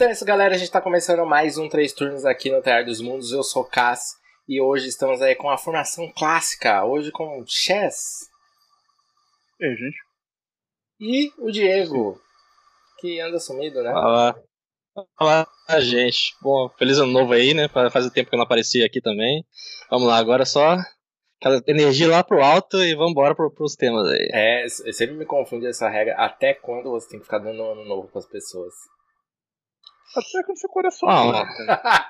Então é isso, galera. A gente tá começando mais um Três Turnos aqui no Teatro dos Mundos. Eu sou Cass e hoje estamos aí com a formação clássica. Hoje com Chess. E aí, gente? E o Diego, que anda sumido, né? Olá. Olá, gente. Bom, feliz ano novo aí, né? Faz tempo que eu não aparecia aqui também. Vamos lá, agora só aquela energia lá pro alto e vamos embora pro, pros temas aí. É, eu sempre me confunde essa regra. Até quando você tem que ficar dando ano novo com as pessoas? Até quando seu coração. Ah,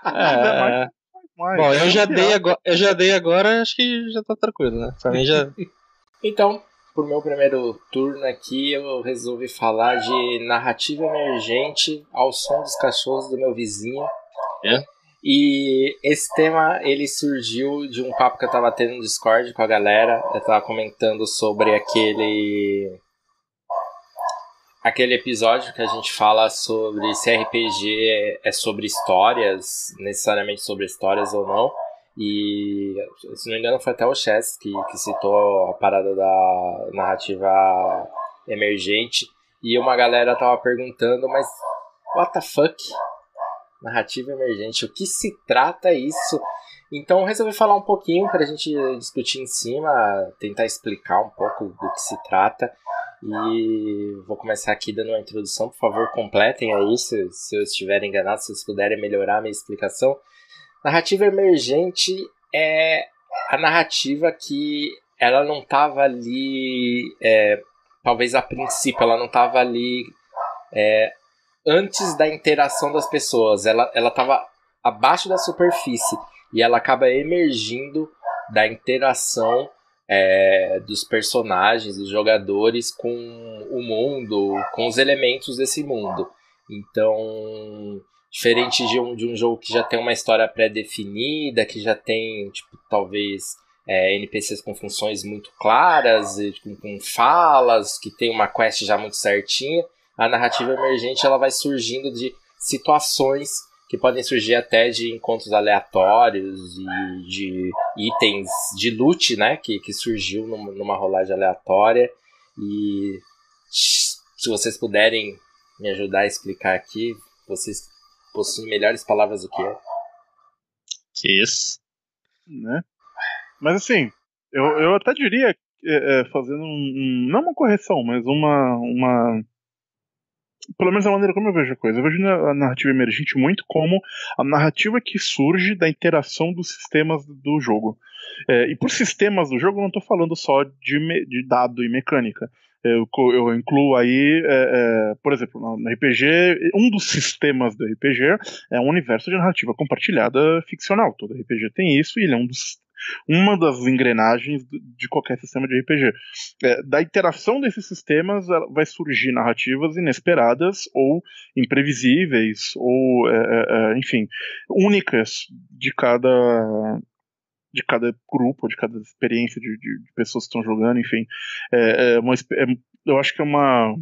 é, mais, Bom, eu já, dei agora, eu já dei agora, acho que já tá tranquilo, né? Pra mim já. então, pro meu primeiro turno aqui, eu resolvi falar de narrativa emergente ao som dos cachorros do meu vizinho. É? E esse tema ele surgiu de um papo que eu tava tendo no Discord com a galera. Eu tava comentando sobre aquele aquele episódio que a gente fala sobre se RPG é sobre histórias, necessariamente sobre histórias ou não. E se não me engano foi até o Chess que, que citou a parada da narrativa emergente. E uma galera tava perguntando, mas what the fuck? Narrativa emergente, o que se trata isso? Então resolvi falar um pouquinho para a gente discutir em cima, tentar explicar um pouco do que se trata. E vou começar aqui dando uma introdução, por favor, completem aí se, se eu estiver enganado, se vocês puderem melhorar a minha explicação. Narrativa emergente é a narrativa que ela não estava ali, é, talvez a princípio, ela não estava ali é, antes da interação das pessoas, ela estava abaixo da superfície e ela acaba emergindo da interação é, dos personagens, dos jogadores com o mundo, com os elementos desse mundo. Então, diferente de um, de um jogo que já tem uma história pré-definida, que já tem, tipo, talvez é, NPCs com funções muito claras, com, com falas, que tem uma quest já muito certinha, a narrativa emergente ela vai surgindo de situações que podem surgir até de encontros aleatórios e de itens de loot, né, que, que surgiu numa rolagem aleatória. E se vocês puderem me ajudar a explicar aqui, vocês possuem melhores palavras do que eu. Que isso. Né? Mas assim, eu, eu até diria, é, é, fazendo um, um, não uma correção, mas uma, uma pelo menos a maneira como eu vejo a coisa. Eu vejo a narrativa emergente muito como a narrativa que surge da interação dos sistemas do jogo. É, e por sistemas do jogo, eu não estou falando só de, de, dado e mecânica. Eu, eu incluo aí, é, é, por exemplo, no RPG, um dos sistemas do RPG é um universo de narrativa compartilhada ficcional. Todo RPG tem isso e ele é um dos uma das engrenagens de qualquer sistema de RPG. É, da interação desses sistemas vai surgir narrativas inesperadas ou imprevisíveis ou, é, é, é, enfim, únicas de cada de cada grupo, de cada experiência de, de, de pessoas que estão jogando, enfim. É, é uma, eu acho que é uma,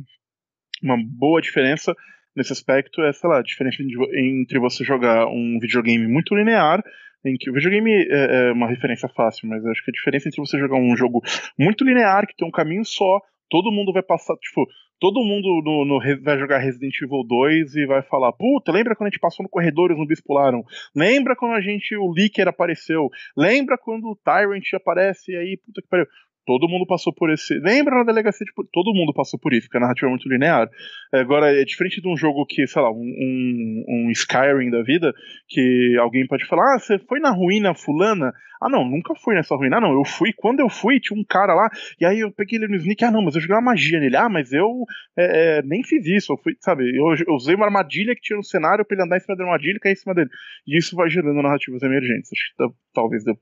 uma boa diferença nesse aspecto é, sei lá, a diferença entre você jogar um videogame muito linear em que o videogame é, é uma referência fácil, mas acho que a diferença entre você jogar um jogo muito linear, que tem um caminho só, todo mundo vai passar, tipo, todo mundo no, no, vai jogar Resident Evil 2 e vai falar: Puta, lembra quando a gente passou no corredor e os zumbis pularam? Lembra quando a gente, o Licker apareceu? Lembra quando o Tyrant aparece e aí, puta que pariu? Todo mundo passou por esse. Lembra na delegacia de. Todo mundo passou por isso, porque a narrativa é muito linear. Agora, é diferente de um jogo que, sei lá, um, um, um Skyrim da vida, que alguém pode falar: ah, você foi na ruína fulana? Ah, não, nunca fui nessa ruína. Ah, não, eu fui. Quando eu fui, tinha um cara lá, e aí eu peguei ele no sneak. Ah, não, mas eu joguei uma magia nele. Ah, mas eu é, é, nem fiz isso. Eu fui, sabe, eu, eu, usei uma armadilha que tinha no cenário pra ele andar em cima da armadilha e cair em cima dele. E isso vai gerando narrativas emergentes. Acho que talvez dê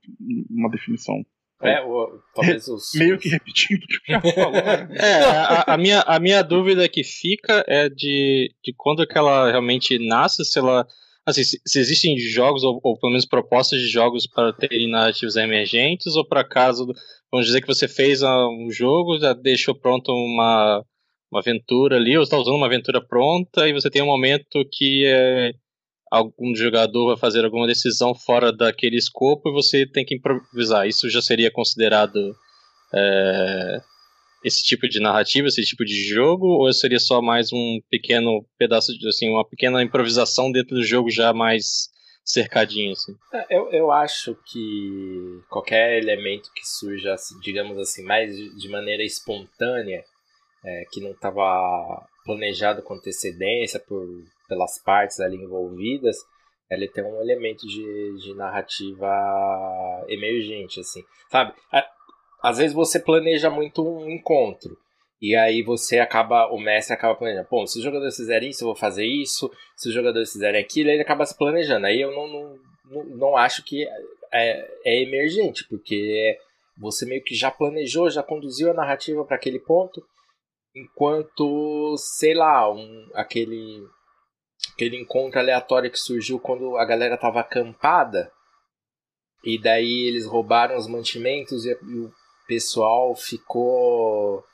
uma definição é, o, talvez os. Meio que repetindo o que já falou. Né? é, a, a, minha, a minha dúvida que fica é de, de quando que ela realmente nasce, se ela. Assim, se, se existem jogos, ou, ou, pelo menos propostas de jogos para terem narrativas emergentes, ou para caso, vamos dizer que você fez um jogo, já deixou pronto uma, uma aventura ali, ou está usando uma aventura pronta, e você tem um momento que é algum jogador vai fazer alguma decisão fora daquele escopo e você tem que improvisar. Isso já seria considerado é, esse tipo de narrativa, esse tipo de jogo, ou seria só mais um pequeno pedaço de assim, uma pequena improvisação dentro do jogo já mais cercadinho assim? É, eu, eu acho que qualquer elemento que surja, digamos assim, mais de maneira espontânea, é, que não estava planejado com antecedência por, pelas partes ali envolvidas, ele tem um elemento de, de narrativa emergente, assim, sabe? Às vezes você planeja muito um encontro, e aí você acaba, o mestre acaba planejando, pô, se os jogadores fizerem isso, eu vou fazer isso, se os jogadores fizerem aquilo, ele acaba se planejando. Aí eu não, não, não, não acho que é, é emergente, porque você meio que já planejou, já conduziu a narrativa para aquele ponto, enquanto, sei lá, um, aquele aquele encontro aleatório que surgiu quando a galera tava acampada. E daí eles roubaram os mantimentos e, o pessoal ficou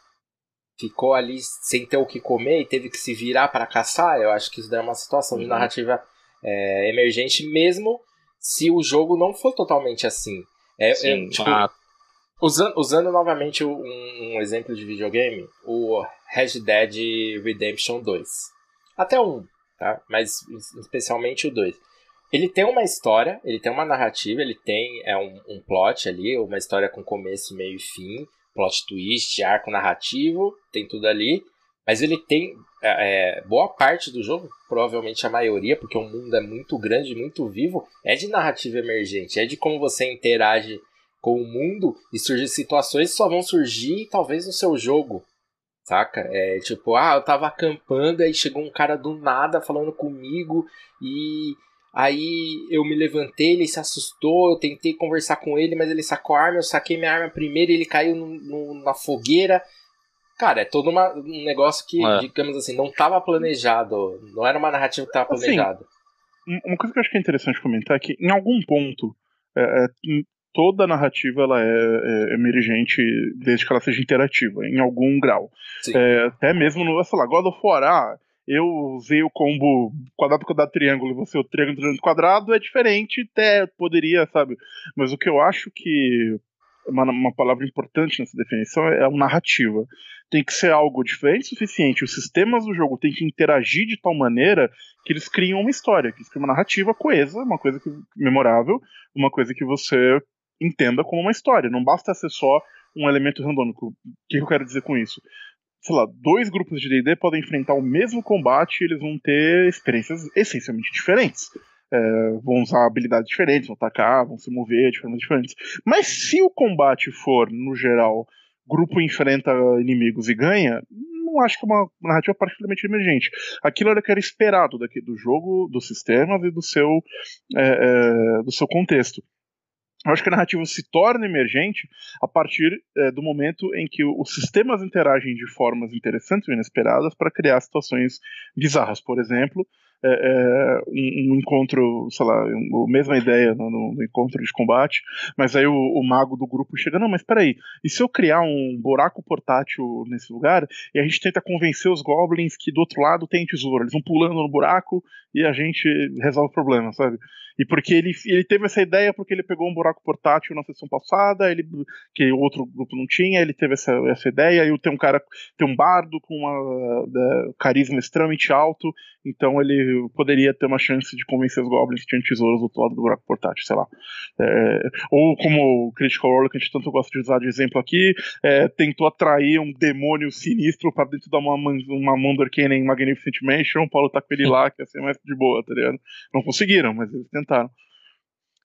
ficou ali sem ter o que comer e teve que se virar para caçar. Eu acho que isso é uma situação uhum. de narrativa é, emergente mesmo se o jogo não for totalmente assim. É, Sim, é, tipo, ah. usando, usando novamente um, um, exemplo de videogame, o Red Dead Redemption 2. Até um, tá? Mas especialmente o 2. Ele tem uma história, ele tem uma narrativa, ele tem é, um, um plot ali, uma história com começo, meio e fim, plot twist, arco narrativo, tem tudo ali. Mas ele tem é, é, boa parte do jogo, provavelmente a maioria, porque o mundo é muito grande, muito vivo, é de narrativa emergente, é de como você interage com o mundo e surgem situações que só vão surgir talvez no seu jogo. Saca? É tipo, ah, eu tava acampando, aí chegou um cara do nada falando comigo e aí eu me levantei, ele se assustou, eu tentei conversar com ele, mas ele sacou a arma, eu saquei minha arma primeiro e ele caiu no, no, na fogueira. Cara, é todo uma, um negócio que, é. digamos assim, não estava planejado, não era uma narrativa que assim, planejada. Assim, uma coisa que eu acho que é interessante comentar é que, em algum ponto, é, é toda a narrativa ela é, é, emergente desde que ela seja interativa, em algum grau. É, até mesmo no, sei lá, God of War, ah, eu usei o combo quadrado, quadrado, triângulo, e você o triângulo, triângulo, quadrado, é diferente, até poderia, sabe? Mas o que eu acho que uma, uma palavra importante nessa definição é a narrativa. Tem que ser algo diferente o suficiente. Os sistemas do jogo têm que interagir de tal maneira que eles criam uma história, que eles criam uma narrativa coesa, uma coisa que, memorável, uma coisa que você entenda como uma história. Não basta ser só um elemento randômico. O que eu quero dizer com isso? Sei lá, dois grupos de D&D podem enfrentar o mesmo combate e eles vão ter experiências essencialmente diferentes. É, vão usar habilidades diferentes, vão atacar, vão se mover de formas diferentes. Mas se o combate for, no geral, grupo enfrenta inimigos e ganha, não acho que é uma narrativa particularmente emergente. Aquilo era o que era esperado daqui, do jogo, dos sistemas e do seu, é, é, do seu contexto. Eu acho que a narrativa se torna emergente a partir é, do momento em que os sistemas interagem de formas interessantes e inesperadas para criar situações bizarras. Por exemplo, é, é, um, um, encontro, sei lá, a mesma ideia no, no, encontro de combate, mas aí o, o, mago do grupo chega, não, mas peraí, e se eu criar um buraco portátil nesse lugar e a gente tenta convencer os goblins que do outro lado tem tesouro, eles vão pulando no buraco e a gente resolve o problema, sabe? E porque ele, ele teve essa ideia porque ele pegou um buraco portátil na sessão passada, ele, que o outro grupo não tinha, ele teve essa, essa ideia, e tem um cara, tem um bardo com uma uh, carisma extremamente alto, então ele poderia ter uma chance de convencer os goblins que tinham tesouros do outro lado do buraco portátil, sei lá. É, ou como o Critical Role, que a gente tanto gosta de usar de exemplo aqui, é, tentou atrair um demônio sinistro para dentro de uma, uma Arcane em Magnificent Mansion, o Paulo tá com ele lá, que ia ser mais de boa, tá ligado? Não conseguiram, mas eles tentaram.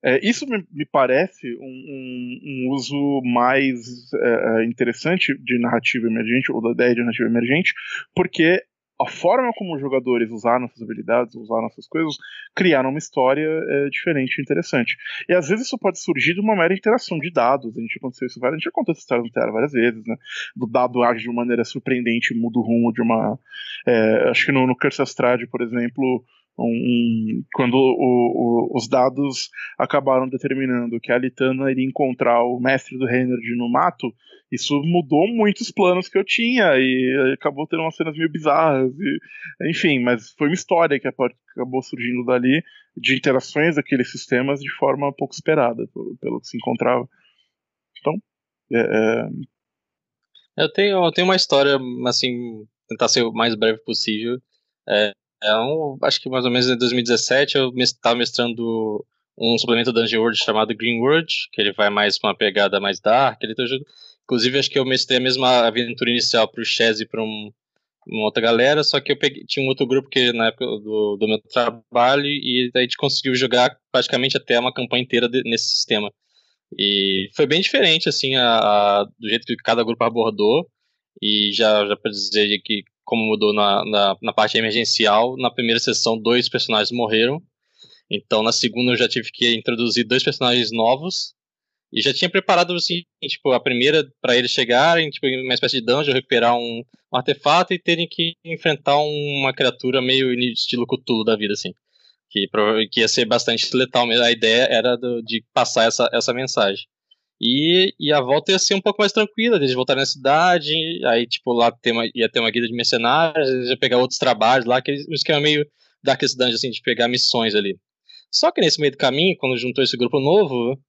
É, isso me, me parece um, um, um, uso mais é, é, interessante de narrativa emergente, ou da ideia de narrativa emergente, porque a forma como os jogadores usaram essas habilidades, usaram essas coisas, criaram uma história é, diferente e interessante. E às vezes isso pode surgir de uma mera interação de dados. A gente aconteceu isso várias, a gente contou essa história no Terra várias vezes, né? Do dado age de uma maneira surpreendente, muda o rumo de uma. É, acho que no, no Curse Astrad, por exemplo, um, quando o, o, os dados acabaram determinando que a Litana iria encontrar o mestre do Reynard no mato, isso mudou muitos planos que eu tinha e acabou tendo umas cenas meio bizarras. E, enfim, mas foi uma história que acabou surgindo dali de interações daqueles sistemas de forma pouco esperada, pelo, pelo que se encontrava. Então, é, é Eu tenho, eu tenho uma história, assim, tentar ser o mais breve possível. É, um, acho que mais ou menos em 2017 eu estava mestrando um suplemento da Dungeon World chamado Green World, que ele vai mais uma pegada mais dark. Ele tá, inclusive, acho que eu mestrei a mesma aventura inicial para o Chaz e para um, uma outra galera, só que eu peguei, tinha um outro grupo que na época do, do meu trabalho e a gente conseguiu jogar praticamente até uma campanha inteira de, nesse sistema. E foi bem diferente, assim, a, a, do jeito que cada grupo abordou. E já, já para dizer que, como mudou na, na, na, parte emergencial, na primeira sessão, dois personagens morreram. Então, na segunda, eu já tive que introduzir dois personagens novos. E já tinha preparado, assim, tipo, a primeira para eles chegarem, tipo, uma espécie de dungeon, recuperar um, um artefato e terem que enfrentar uma criatura meio estilo Cthulhu da vida, assim que, que ia ser bastante letal mesmo. A ideia era do, de passar essa, essa mensagem. E, e a volta ia ser um pouco mais tranquila, eles voltarem na cidade, aí, tipo, lá ter uma, ia ter uma guida de mercenários, eles ia pegar outros trabalhos lá, que um esquema meio Darkest Dungeon, assim, de pegar missões ali. Só que nesse meio do caminho, quando juntou esse grupo novo,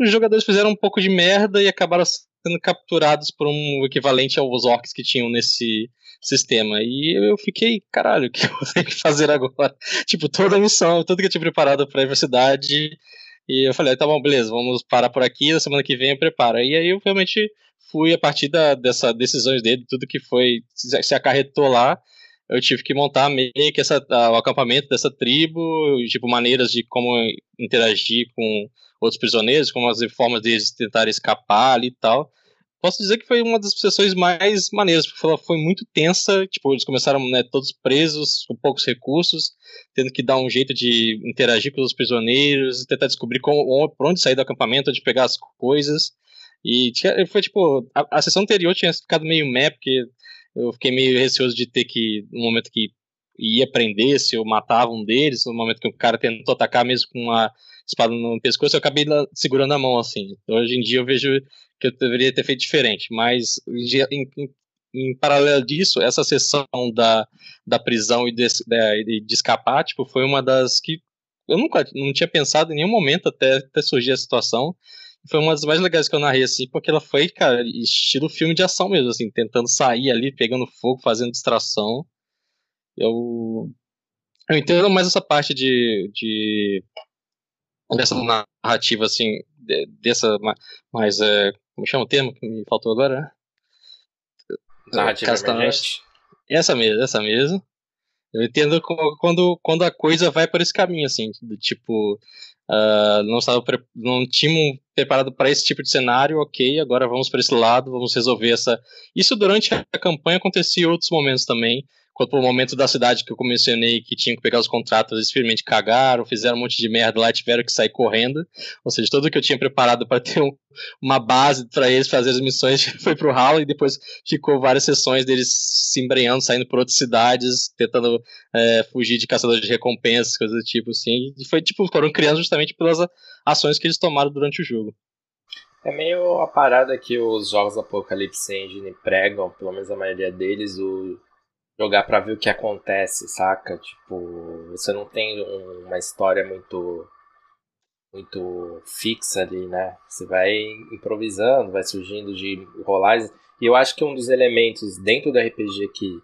os jogadores fizeram um pouco de merda e acabaram sendo capturados por um equivalente aos orcs que tinham nesse, sistema. E eu fiquei, caralho, o que eu tenho que fazer agora? tipo, toda a missão, tudo que eu tinha preparado pra universidade. E eu falei, tá bom, beleza, vamos parar por aqui, na semana que vem eu preparo. E aí eu realmente fui, a partir da, dessa decisões dele, tudo que foi, se acarretou lá, eu tive que montar meio que essa, o acampamento dessa tribo, tipo, maneiras de como interagir com outros prisioneiros, como as formas deles tentarem escapar ali e tal posso dizer que foi uma das sessões mais maneiras, porque ela foi muito tensa, tipo, eles começaram né, todos presos, com poucos recursos, tendo que dar um jeito de interagir com os prisioneiros, tentar descobrir como, por onde sair do acampamento, onde pegar as coisas, e tinha, foi tipo, a, a sessão anterior tinha ficado meio meh, porque eu fiquei meio receoso de ter que, no momento que ia prender, se eu matava um deles, no momento que o cara tentou atacar mesmo com uma espada no pescoço, eu acabei segurando a mão, assim. Hoje em dia eu vejo que eu deveria ter feito diferente, mas em, em, em paralelo disso, essa sessão da, da prisão e de, de, de, escapar, tipo, foi uma das que eu nunca não tinha pensado em nenhum momento até, até surgir a situação. Foi uma das mais legais que eu narrei, assim, porque ela foi, cara, estilo filme de ação mesmo, assim, tentando sair ali, pegando fogo, fazendo distração. Eu, eu entendo mais essa parte de, de dessa narrativa, assim, dessa mais, é, como chama o termo que me faltou agora? Narrativa emergente. Essa mesmo, essa mesmo. Eu entendo quando, quando a coisa vai por esse caminho, assim, do tipo, uh, não estava não tínhamos preparado para esse tipo de cenário, ok, agora vamos para esse lado, vamos resolver essa. Isso durante a campanha acontecia em outros momentos também quanto pro momento da cidade que eu mencionei que tinha que pegar os contratos, eles simplesmente cagaram, fizeram um monte de merda lá e tiveram que sair correndo. Ou seja, tudo que eu tinha preparado para ter um, uma base para eles fazer as missões foi pro ralo e depois ficou várias sessões deles se embreando, saindo por outras cidades, tentando é, fugir de caçadores de recompensas, coisas do tipo assim. E foi tipo, foram criando justamente pelas ações que eles tomaram durante o jogo. É meio a parada que os jogos Apocalypse Engine pregam, pelo menos a maioria deles, o jogar para ver o que acontece, saca? Tipo, você não tem uma história muito muito fixa ali, né? Você vai improvisando, vai surgindo de rolagens. E eu acho que um dos elementos dentro do RPG que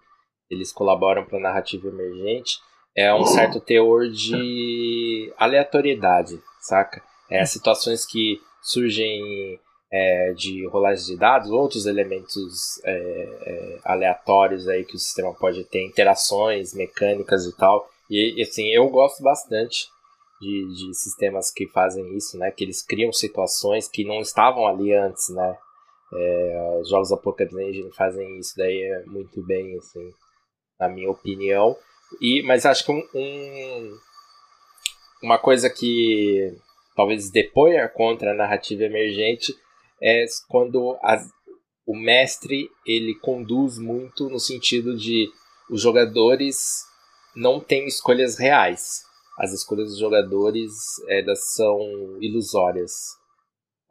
eles colaboram para narrativa emergente é um certo teor de aleatoriedade, saca? É situações que surgem é, de rolagem de dados, outros elementos é, é, aleatórios aí que o sistema pode ter, interações mecânicas e tal. E assim, eu gosto bastante de, de sistemas que fazem isso, né? Que eles criam situações que não estavam ali antes, né? É, os jogos Apocalypse Engine fazem isso daí muito bem, assim, na minha opinião. E, mas acho que um, um, uma coisa que talvez depois contra a narrativa emergente é quando o mestre ele conduz muito no sentido de os jogadores não têm escolhas reais. As escolhas dos jogadores elas são ilusórias.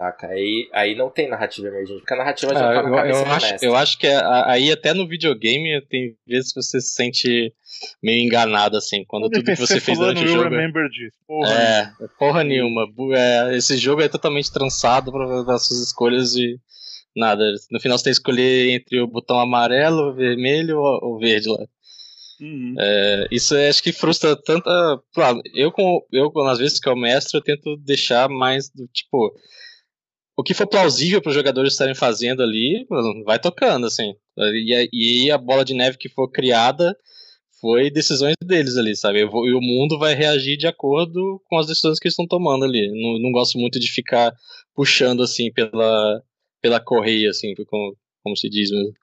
Saca? Aí, aí não tem narrativa emergente, porque a narrativa já ah, tá na cabeça eu, eu acho, mestre. Eu acho que é, aí até no videogame tem vezes que você se sente meio enganado, assim, quando tudo que você fez durante o jogo. Remember disso. Porra é, nenhuma. porra nenhuma. É, esse jogo é totalmente trançado para as suas escolhas de, Nada. No final você tem que escolher entre o botão amarelo, vermelho ou verde lá. Uhum. É, isso é, acho que frustra tanta. Claro, eu, com, eu, às vezes que eu mestre, eu tento deixar mais do tipo. O que for plausível para os jogadores estarem fazendo ali, vai tocando, assim. E, e a bola de neve que for criada foi decisões deles ali, sabe? E o mundo vai reagir de acordo com as decisões que eles estão tomando ali. Não, não gosto muito de ficar puxando, assim, pela, pela correia, assim, como, como se diz mesmo.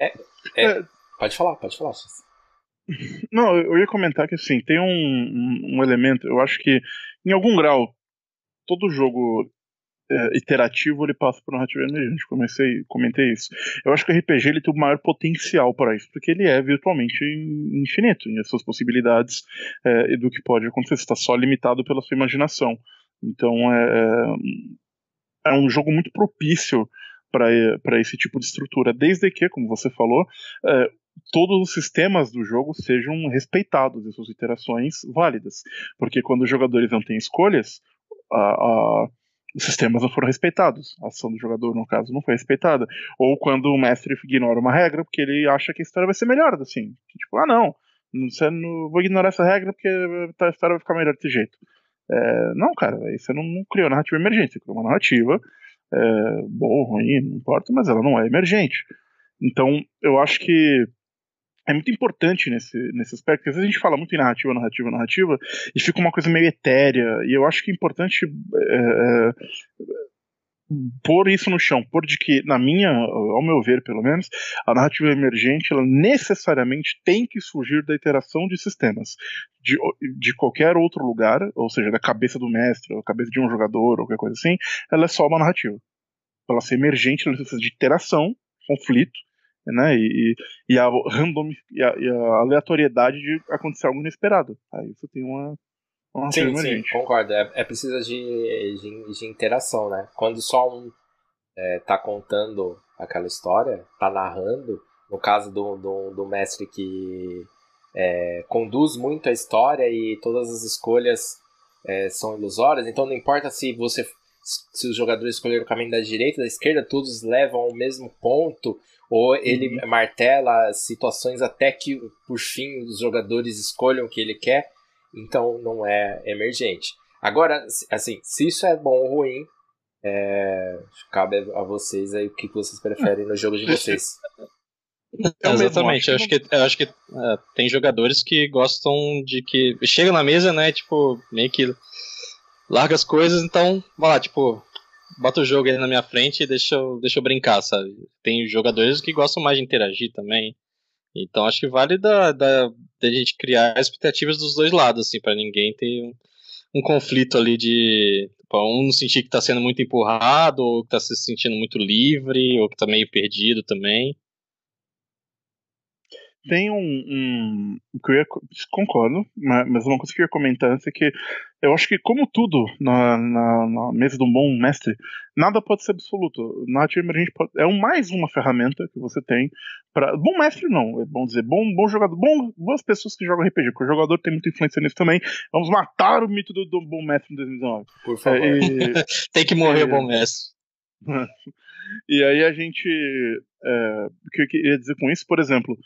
É, é, é, pode falar, pode falar. Não, eu ia comentar que assim, tem um, um, um elemento, eu acho que em algum grau todo jogo é, iterativo ele passa por narrativa emergente. Comecei, comentei isso. Eu acho que o RPG ele tem o maior potencial para isso, porque ele é virtualmente infinito em suas possibilidades é, e do que pode acontecer. Você está só limitado pela sua imaginação. Então é, é um jogo muito propício para esse tipo de estrutura, desde que, como você falou, é, todos os sistemas do jogo sejam respeitados e suas interações válidas. Porque quando os jogadores não têm escolhas, a, a, os sistemas não foram respeitados. A ação do jogador, no caso, não foi respeitada. Ou quando o mestre ignora uma regra porque ele acha que a história vai ser melhor, assim. Tipo, ah, não, você não vou ignorar essa regra porque a história vai ficar melhor desse jeito. É, não, cara, você não, não criou narrativa emergente, você criou uma narrativa é, boa, ruim, não importa, mas ela não é emergente. Então, eu acho que é muito importante nesse, nesse aspecto, porque às vezes a gente fala muito em narrativa, narrativa, narrativa, e fica uma coisa meio etérea, e eu acho que é importante é, pôr isso no chão, pôr de que, na minha, ao meu ver pelo menos, a narrativa emergente ela necessariamente tem que surgir da interação de sistemas, de, de qualquer outro lugar, ou seja, da cabeça do mestre, ou cabeça de um jogador, ou qualquer coisa assim, ela é só uma narrativa. Ela ser emergente, ela precisa de interação, conflito, né, e, e, a, random, e, a, e a aleatoriedade de acontecer algo inesperado. Aí você tem uma, sim, sim, concordo. É, é preciso de, de, de, interação, né? Quando só um é, tá contando aquela história, tá narrando, no caso do, do, do mestre que é, conduz muito a história e todas as escolhas é, são ilusórias, então não importa se você se os jogadores escolheram o caminho da direita, da esquerda, todos levam ao mesmo ponto, ou ele uhum. martela situações até que por fim os jogadores escolham o que ele quer então não é emergente. Agora, assim, se isso é bom ou ruim, é, cabe a vocês aí o que vocês preferem no jogo de vocês. É Exatamente, eu acho que, eu acho que é, tem jogadores que gostam de que. Chega na mesa, né? Tipo, meio que larga as coisas, então, vai lá, tipo, bota o jogo aí na minha frente e deixa eu, deixa eu brincar, sabe? Tem jogadores que gostam mais de interagir também. Então acho que vale da, da, da gente criar expectativas dos dois lados, assim, para ninguém ter um, um, conflito ali de pra um sentir que está sendo muito empurrado, ou que está se sentindo muito livre, ou que está meio perdido também. Tem um, um. que eu ia, concordo, mas uma coisa que eu ia comentar antes é que eu acho que, como tudo na, na, na mesa de um bom mestre, nada pode ser absoluto. Narrativa emergente pode, é um, mais uma ferramenta que você tem para Bom mestre, não, é bom dizer. Bom, bom jogador. Bom, boas pessoas que jogam RPG, porque o jogador tem muita influência nisso também. Vamos matar o mito do, do bom mestre em 2019. Por favor. É, e, tem que morrer o bom mestre. e aí a gente. É, o que eu queria dizer com isso, por exemplo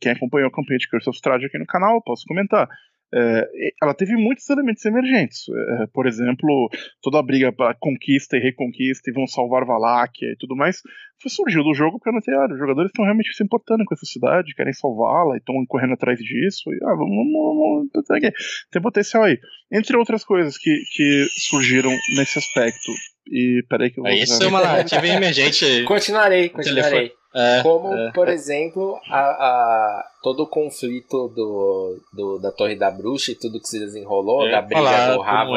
quem acompanhou a campanha de Curse of Strahd aqui no canal, posso comentar. É, ela teve muitos elementos emergentes. É, por exemplo, toda a briga para conquista e reconquista e vão salvar Valáquia e tudo mais foi, surgiu do jogo porque olha, os jogadores estão realmente se importando com essa cidade, querem salvá-la e estão correndo atrás disso. E, ah, vamos, vamos, vamos, tem potencial aí. Entre outras coisas que, que surgiram nesse aspecto. E peraí que eu vou. Isso é uma narrativa emergente. Continuarei, continuarei. É, Como, é. por exemplo, a, a, todo o conflito do, do, da Torre da Bruxa e tudo que se desenrolou, da briga falar, do Rava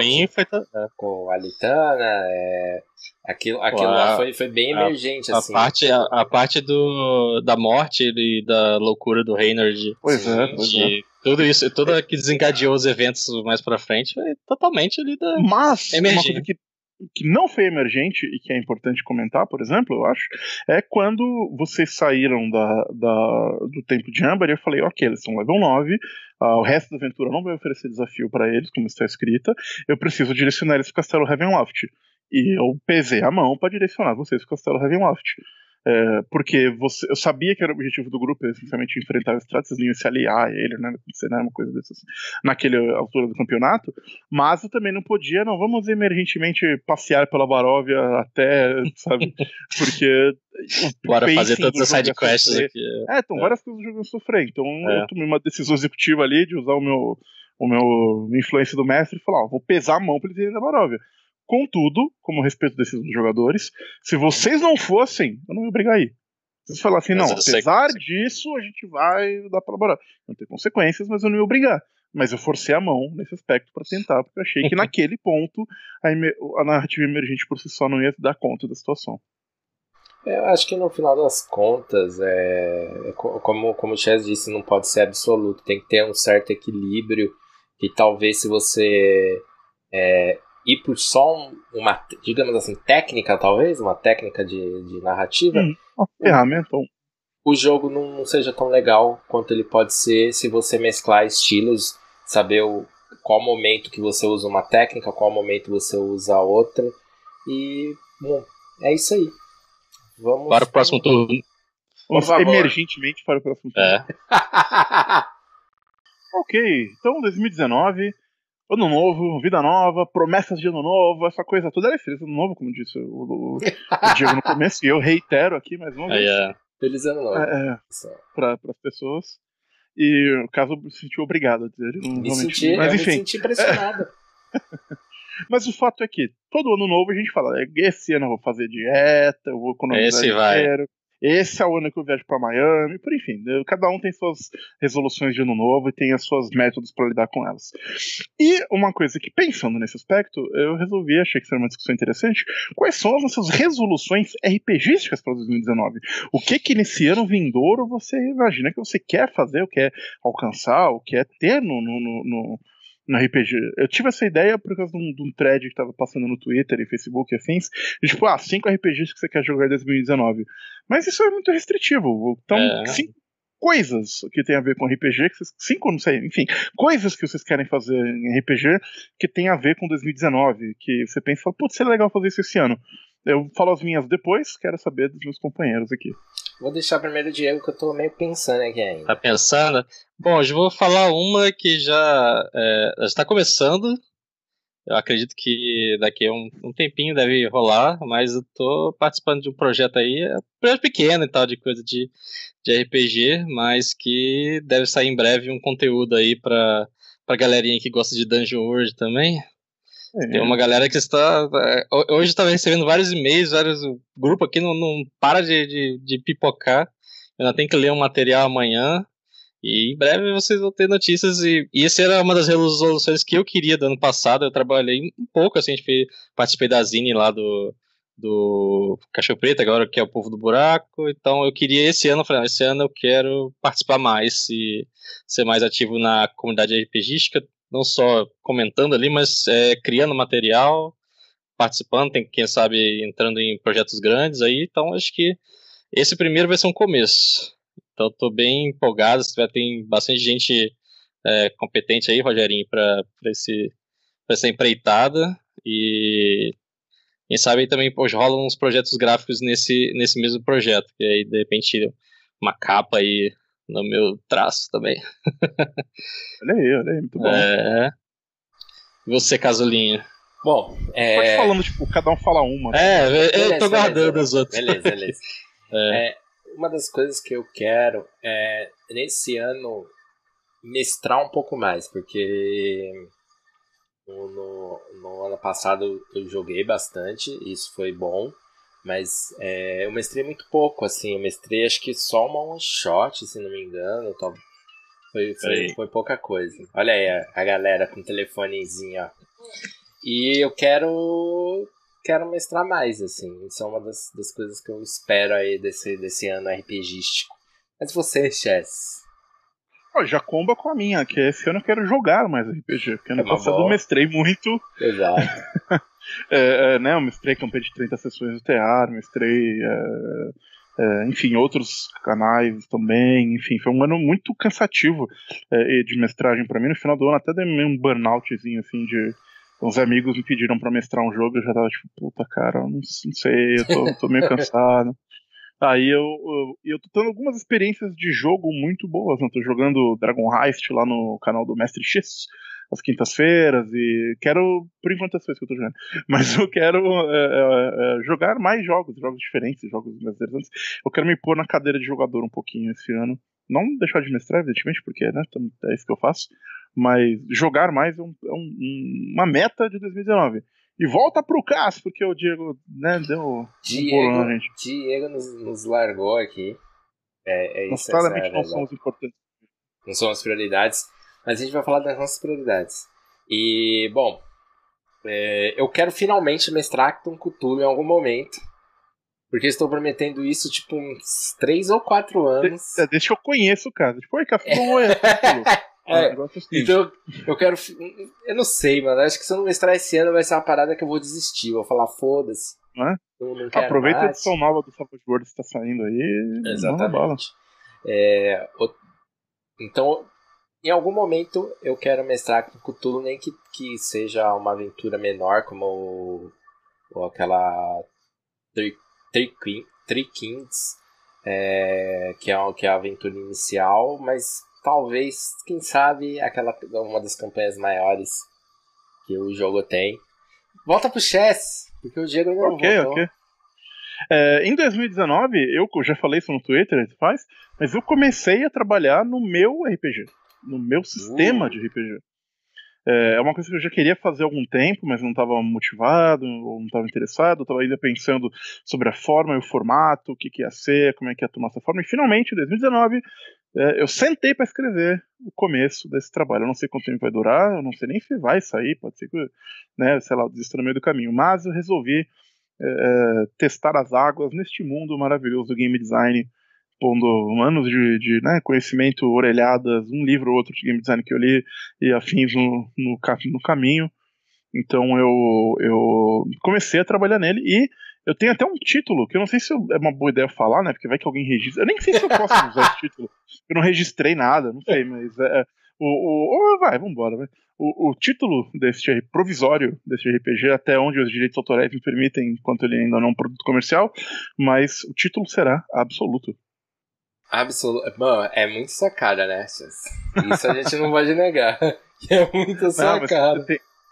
com a Litana, é, aquilo, aquilo lá foi, foi bem emergente. A, assim. a parte, a, a, parte do, da morte e da loucura do Reynard. Pois é, pois é. Tudo isso, tudo que desencadeou os eventos mais pra frente foi totalmente ali da. Mas, emergente. uma coisa que que não foi emergente e que é importante comentar, por exemplo, eu acho, é quando vocês saíram da, da do tempo de Amber, eu falei, ok, eles são level 9, uh, ah, o resto da aventura não vai oferecer desafio para eles, como está escrita, eu preciso direcionar eles para o castelo Ravenloft. E eu pesei a mão para direcionar vocês para o Castelo Ravenloft. É, porque você, eu sabia que era o objetivo do grupo, essencialmente enfrentar o não iam se aliar a ele, né? Não uma coisa dessas naquela altura do campeonato. Mas eu também não podia, não, vamos emergentemente passear pela Baróvia até, sabe? Porque. Bora fazer todas as sidequests aqui. É, então, é. várias coisas do jogo sofrer. Então é. eu tomei uma decisão executiva ali de usar o meu. O meu influência do mestre e falar, ó, vou pesar a mão pra ele ir da Baróvia. Contudo, como respeito desses jogadores, se vocês não fossem, eu não ia brigar aí. Vocês falar assim, não, apesar disso, a gente vai dar pra elaborar. Não tem consequências, mas eu não ia obrigar. Mas eu forcei a mão nesse aspecto para tentar, porque eu achei que naquele ponto a, a, narrativa emergente por si só não ia dar conta da situação. É, eu acho que no final das contas, é, é como, como o Chess disse, não pode ser absoluto, tem que ter um certo equilíbrio. Que talvez se você é, ir por só uma, digamos assim, técnica, talvez, uma técnica de, de narrativa, hum, uma ferramenta. O jogo não seja tão legal quanto ele pode ser se você mesclar estilos, saber o, qual momento que você usa uma técnica, qual momento você usa outra. E, bom, é isso aí. Vamos para o próximo turno. Vamos emergentemente para o próximo turno. É. ok, então 2019 Ano novo, vida nova, promessas de ano novo, essa coisa toda. é feliz ano novo, como disse o, o, o Diego no começo, e eu reitero aqui mais uma vez. É, Feliz ano novo. É, é para as pessoas. E no caso, me senti obrigado a dizer. Me senti, mas, enfim, me senti impressionado. mas o fato é que todo ano novo a gente fala: esse ano eu vou fazer dieta, eu vou economizar esse dinheiro. Vai. Esse é o ano que eu viajo para Miami, por enfim, né, cada um tem suas resoluções de ano novo e tem as suas métodos para lidar com elas. E uma coisa que, pensando nesse aspecto, eu resolvi, achei que seria uma discussão interessante, quais são as nossas resoluções RPGísticas para 2019? O que que nesse ano vindouro você imagina que você quer fazer, o quer alcançar, o quer ter no, no, no no RPG. Eu tive essa ideia por causa de um, de um thread que tava passando no Twitter e Facebook e afins. E, tipo, ah, cinco RPGs que você quer jogar em 2019. Mas isso é muito restritivo. Então, é. cinco coisas que tem a ver com RPG, que vocês, cinco, não sei, enfim, coisas que vocês querem fazer em RPG que tem a ver com 2019, que você pensa, putz, seria legal fazer isso esse ano. Eu falo as minhas depois, quero saber dos meus companheiros aqui. Vou deixar primeiro o Diego, que eu tô meio pensando aqui ainda. Tá pensando? Bom, hoje vou falar uma que já é, está começando. Eu acredito que daqui a um, um, tempinho deve rolar, mas eu tô participando de um projeto aí, é um projeto pequeno e tal, de coisa de, de RPG, mas que deve sair em breve um conteúdo aí pra, pra galerinha que gosta de Dungeon World também. Tem uma galera que está. É, hoje está recebendo vários e-mails, vários. O grupo aqui não, não para de, de, de pipocar. Eu ainda tenho que ler um material amanhã. E em breve vocês vão ter notícias. E, e essa era uma das resoluções que eu queria do ano passado. Eu trabalhei um pouco, assim, participei da Zine lá do, do Cachorro Preto, agora que é o povo do buraco. Então eu queria esse ano, falei, esse ano eu quero participar mais e ser mais ativo na comunidade RPGística não só comentando ali, mas é, criando material, participando, tem quem sabe entrando em projetos grandes aí, então acho que esse primeiro vai ser um começo. Então estou bem empolgado, ter bastante gente é, competente aí, Rogerinho, para esse essa empreitada. E quem sabe aí também pô, rolam uns projetos gráficos nesse, nesse mesmo projeto, que aí de repente uma capa aí no meu traço também. olha aí, olha aí, muito bom. É. E você, Casulinha? Bom, é. Pode falando, tipo, cada um fala uma. É, beleza, eu tô guardando beleza, as outras. Beleza, beleza. é. é. uma das coisas que eu quero é, nesse ano, mestrar um pouco mais, porque no, no, no ano passado eu joguei bastante, isso foi bom. Mas é, eu mestrei muito pouco, assim. Eu mestrei acho que só uma one shot, se não me engano. Foi, foi, foi pouca coisa. Olha aí a, a galera com o telefonezinho, ó. E eu quero quero mestrar mais, assim. Isso é uma das, das coisas que eu espero aí desse, desse ano RPGístico. Mas você, Chess? Oh, já comba com a minha, que esse ano eu quero jogar mais RPG, porque ano é passado eu mestrei muito. Exato. é, é, né, eu mestrei campanha de 30 sessões do TEAR, mestrei, é, é, enfim, outros canais também, enfim, foi um ano muito cansativo é, de mestragem para mim, no final do ano até dei um burnoutzinho, assim, de, Uns amigos me pediram para mestrar um jogo, eu já tava tipo, puta cara, não, não sei, eu tô, tô meio cansado. Aí eu, eu, eu tô tendo algumas experiências de jogo muito boas. Né? Tô jogando Dragon Heist lá no canal do Mestre X às quintas-feiras e quero, por enquanto, as coisas que eu tô jogando, mas eu quero é, é, é, jogar mais jogos, jogos diferentes, jogos mais interessantes. Eu quero me pôr na cadeira de jogador um pouquinho esse ano. Não deixar de mestrar, evidentemente, porque né, é isso que eu faço, mas jogar mais é, um, é um, uma meta de 2019. E volta pro Cássio, porque o Diego, né, deu Diego, um na gente. Diego nos, nos largou aqui. É, é isso. Nós claramente não somos importantes. Não são as prioridades, mas a gente vai falar das nossas prioridades. E, bom, é, eu quero finalmente mestrar com Cthulhu em algum momento. Porque estou prometendo isso, tipo, uns 3 ou 4 anos. De, desde que eu conheço o cara. Tipo, oi, café, é. É, então, eu quero. Eu não sei, mano. Acho que se eu não mestrar esse ano vai ser uma parada que eu vou desistir. vou falar, foda-se. É? Aproveita mais. a edição nova do Savage World que tá saindo aí. Exatamente. É, então, em algum momento eu quero mestrar com Cthulhu, nem que, que seja uma aventura menor, como ou aquela Three, Three, Three Kings, é, que, é, que é a aventura inicial, mas talvez, quem sabe, aquela uma das campanhas maiores que o jogo tem. Volta pro chess, porque o Diego ainda não okay, voltou. Ok, é, em 2019, eu já falei isso no Twitter, faz, mas eu comecei a trabalhar no meu RPG, no meu sistema uh. de RPG. É, é uma coisa que eu já queria fazer há algum tempo, mas não estava motivado, ou não estava interessado, estava ainda pensando sobre a forma e o formato, o que, que ia ser, como é que ia tomar essa forma, e finalmente, em 2019, é, eu sentei para escrever o começo desse trabalho. Eu não sei quanto tempo vai durar, eu não sei nem se vai sair, pode ser que, né, sei lá, desista no meio do caminho. Mas eu resolvi é, é, testar as águas neste mundo maravilhoso do game design, pondo anos de, de né, conhecimento, orelhadas, um livro ou outro de game design que eu li e afins no, no, no caminho. Então eu, eu comecei a trabalhar nele e eu tenho até um título, que eu não sei se é uma boa ideia falar, né? Porque vai que alguém registra. Eu nem sei se eu posso usar esse título. Eu não registrei nada, não sei, mas. É, é o, o, vai, vambora, vai. O, o título desse provisório desse RPG, até onde os direitos autorais me permitem, enquanto ele ainda não é um produto comercial, mas o título será absoluto. Absoluto. Mano, é muito sacada, né? Isso a gente não pode negar. É muito sacada. Não,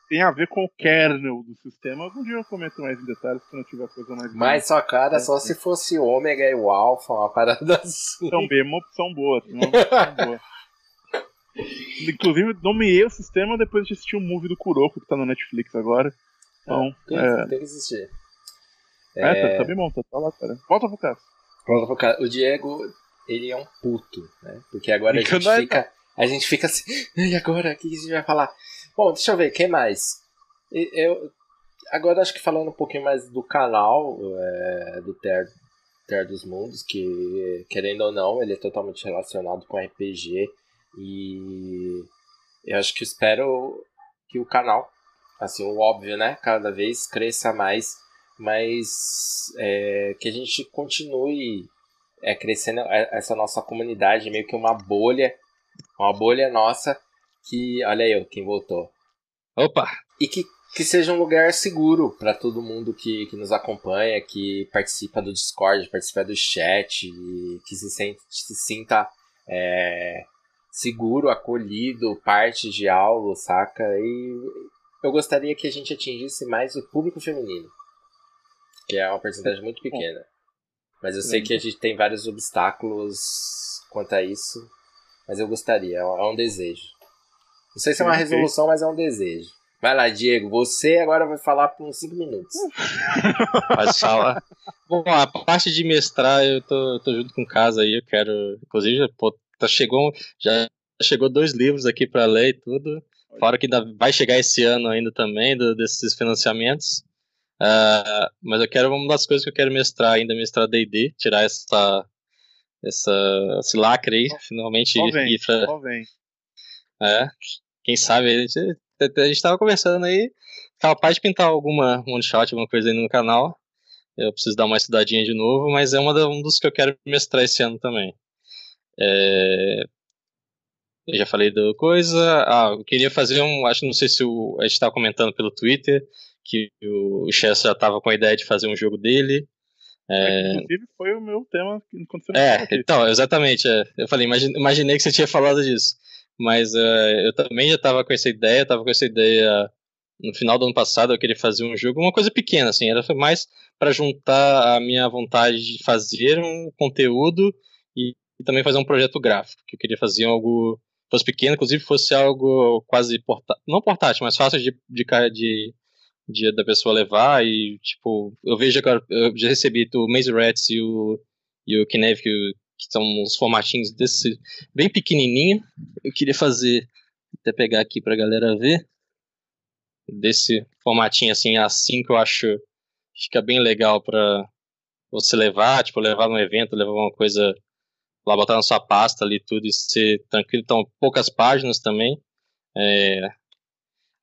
tem a ver com o kernel do sistema. Algum dia eu comento mais em detalhes se não tiver coisa mais. Mais sua cara, é, só é. se fosse ômega e o alfa, uma parada assim. Então, bem, uma opção boa. Uma opção boa. Inclusive, nomeei o sistema depois de assistir um movie do Kuroko que tá no Netflix agora. Então, tem, é... tem que assistir. É, é... Tá, tá, bem bom, tá, tá lá, cara. Volta pro caso. Volta pro caso. O Diego, ele é um puto, né? Porque agora a gente fica. A gente fica assim, e agora? O que a gente vai falar? Bom, deixa eu ver, quem mais? Eu, agora acho que falando um pouquinho mais do canal é, do Ter, Ter dos Mundos, que querendo ou não, ele é totalmente relacionado com RPG e eu acho que espero que o canal, assim, o óbvio, né, cada vez cresça mais, mas é, que a gente continue é, crescendo essa nossa comunidade, meio que uma bolha, uma bolha nossa que, olha aí, quem voltou. Opa! E que, que seja um lugar seguro para todo mundo que, que nos acompanha, que participa do Discord, participa do chat, que se, sente, se sinta é, seguro, acolhido, parte de algo, saca? E eu gostaria que a gente atingisse mais o público feminino, que é uma porcentagem muito pequena. Mas eu sei que a gente tem vários obstáculos quanto a isso, mas eu gostaria, é um desejo. Não sei se é uma resolução, mas é um desejo. Vai lá, Diego. Você agora vai falar por uns 5 minutos. Pode falar. Bom, a parte de mestrar, eu tô, tô junto com casa aí. Eu quero. Inclusive, pô, tá, chegou, já chegou dois livros aqui para ler e tudo. Fora que ainda vai chegar esse ano ainda também, do, desses financiamentos. Uh, mas eu quero, uma das coisas que eu quero mestrar ainda, mestrar D&D, tirar essa, essa, esse lacre aí, finalmente ir pra... Vem. É, quem sabe, a gente, a gente tava conversando aí, capaz de pintar alguma one shot, alguma coisa aí no canal. Eu preciso dar uma estudadinha de novo, mas é uma da, um dos que eu quero mestrar esse ano também. É... eu já falei do coisa. Ah, eu queria fazer um. Acho não sei se o, a gente estava comentando pelo Twitter que o Chess já estava com a ideia de fazer um jogo dele. É... Inclusive foi o meu tema quando você É, então, exatamente. É. Eu falei, imagine, imaginei que você tinha falado disso. Mas uh, eu também já estava com essa ideia, estava com essa ideia no final do ano passado, eu queria fazer um jogo, uma coisa pequena, assim, era mais para juntar a minha vontade de fazer um conteúdo e, e, também fazer um projeto gráfico, que eu queria fazer algo fosse pequeno, inclusive fosse algo quase portátil, não portátil, mas fácil de, de, de dia da pessoa levar e, tipo, eu vejo agora, eu já recebi o Maze Rats e o, e o Kinev, que, que são uns formatinhos desse, bem pequenininho, eu queria fazer, até pegar aqui pra galera ver, desse formatinho assim, assim que eu acho fica bem legal pra você levar, tipo, levar num evento, levar uma coisa lá, botar na sua pasta ali tudo e ser tranquilo, então poucas páginas também, é,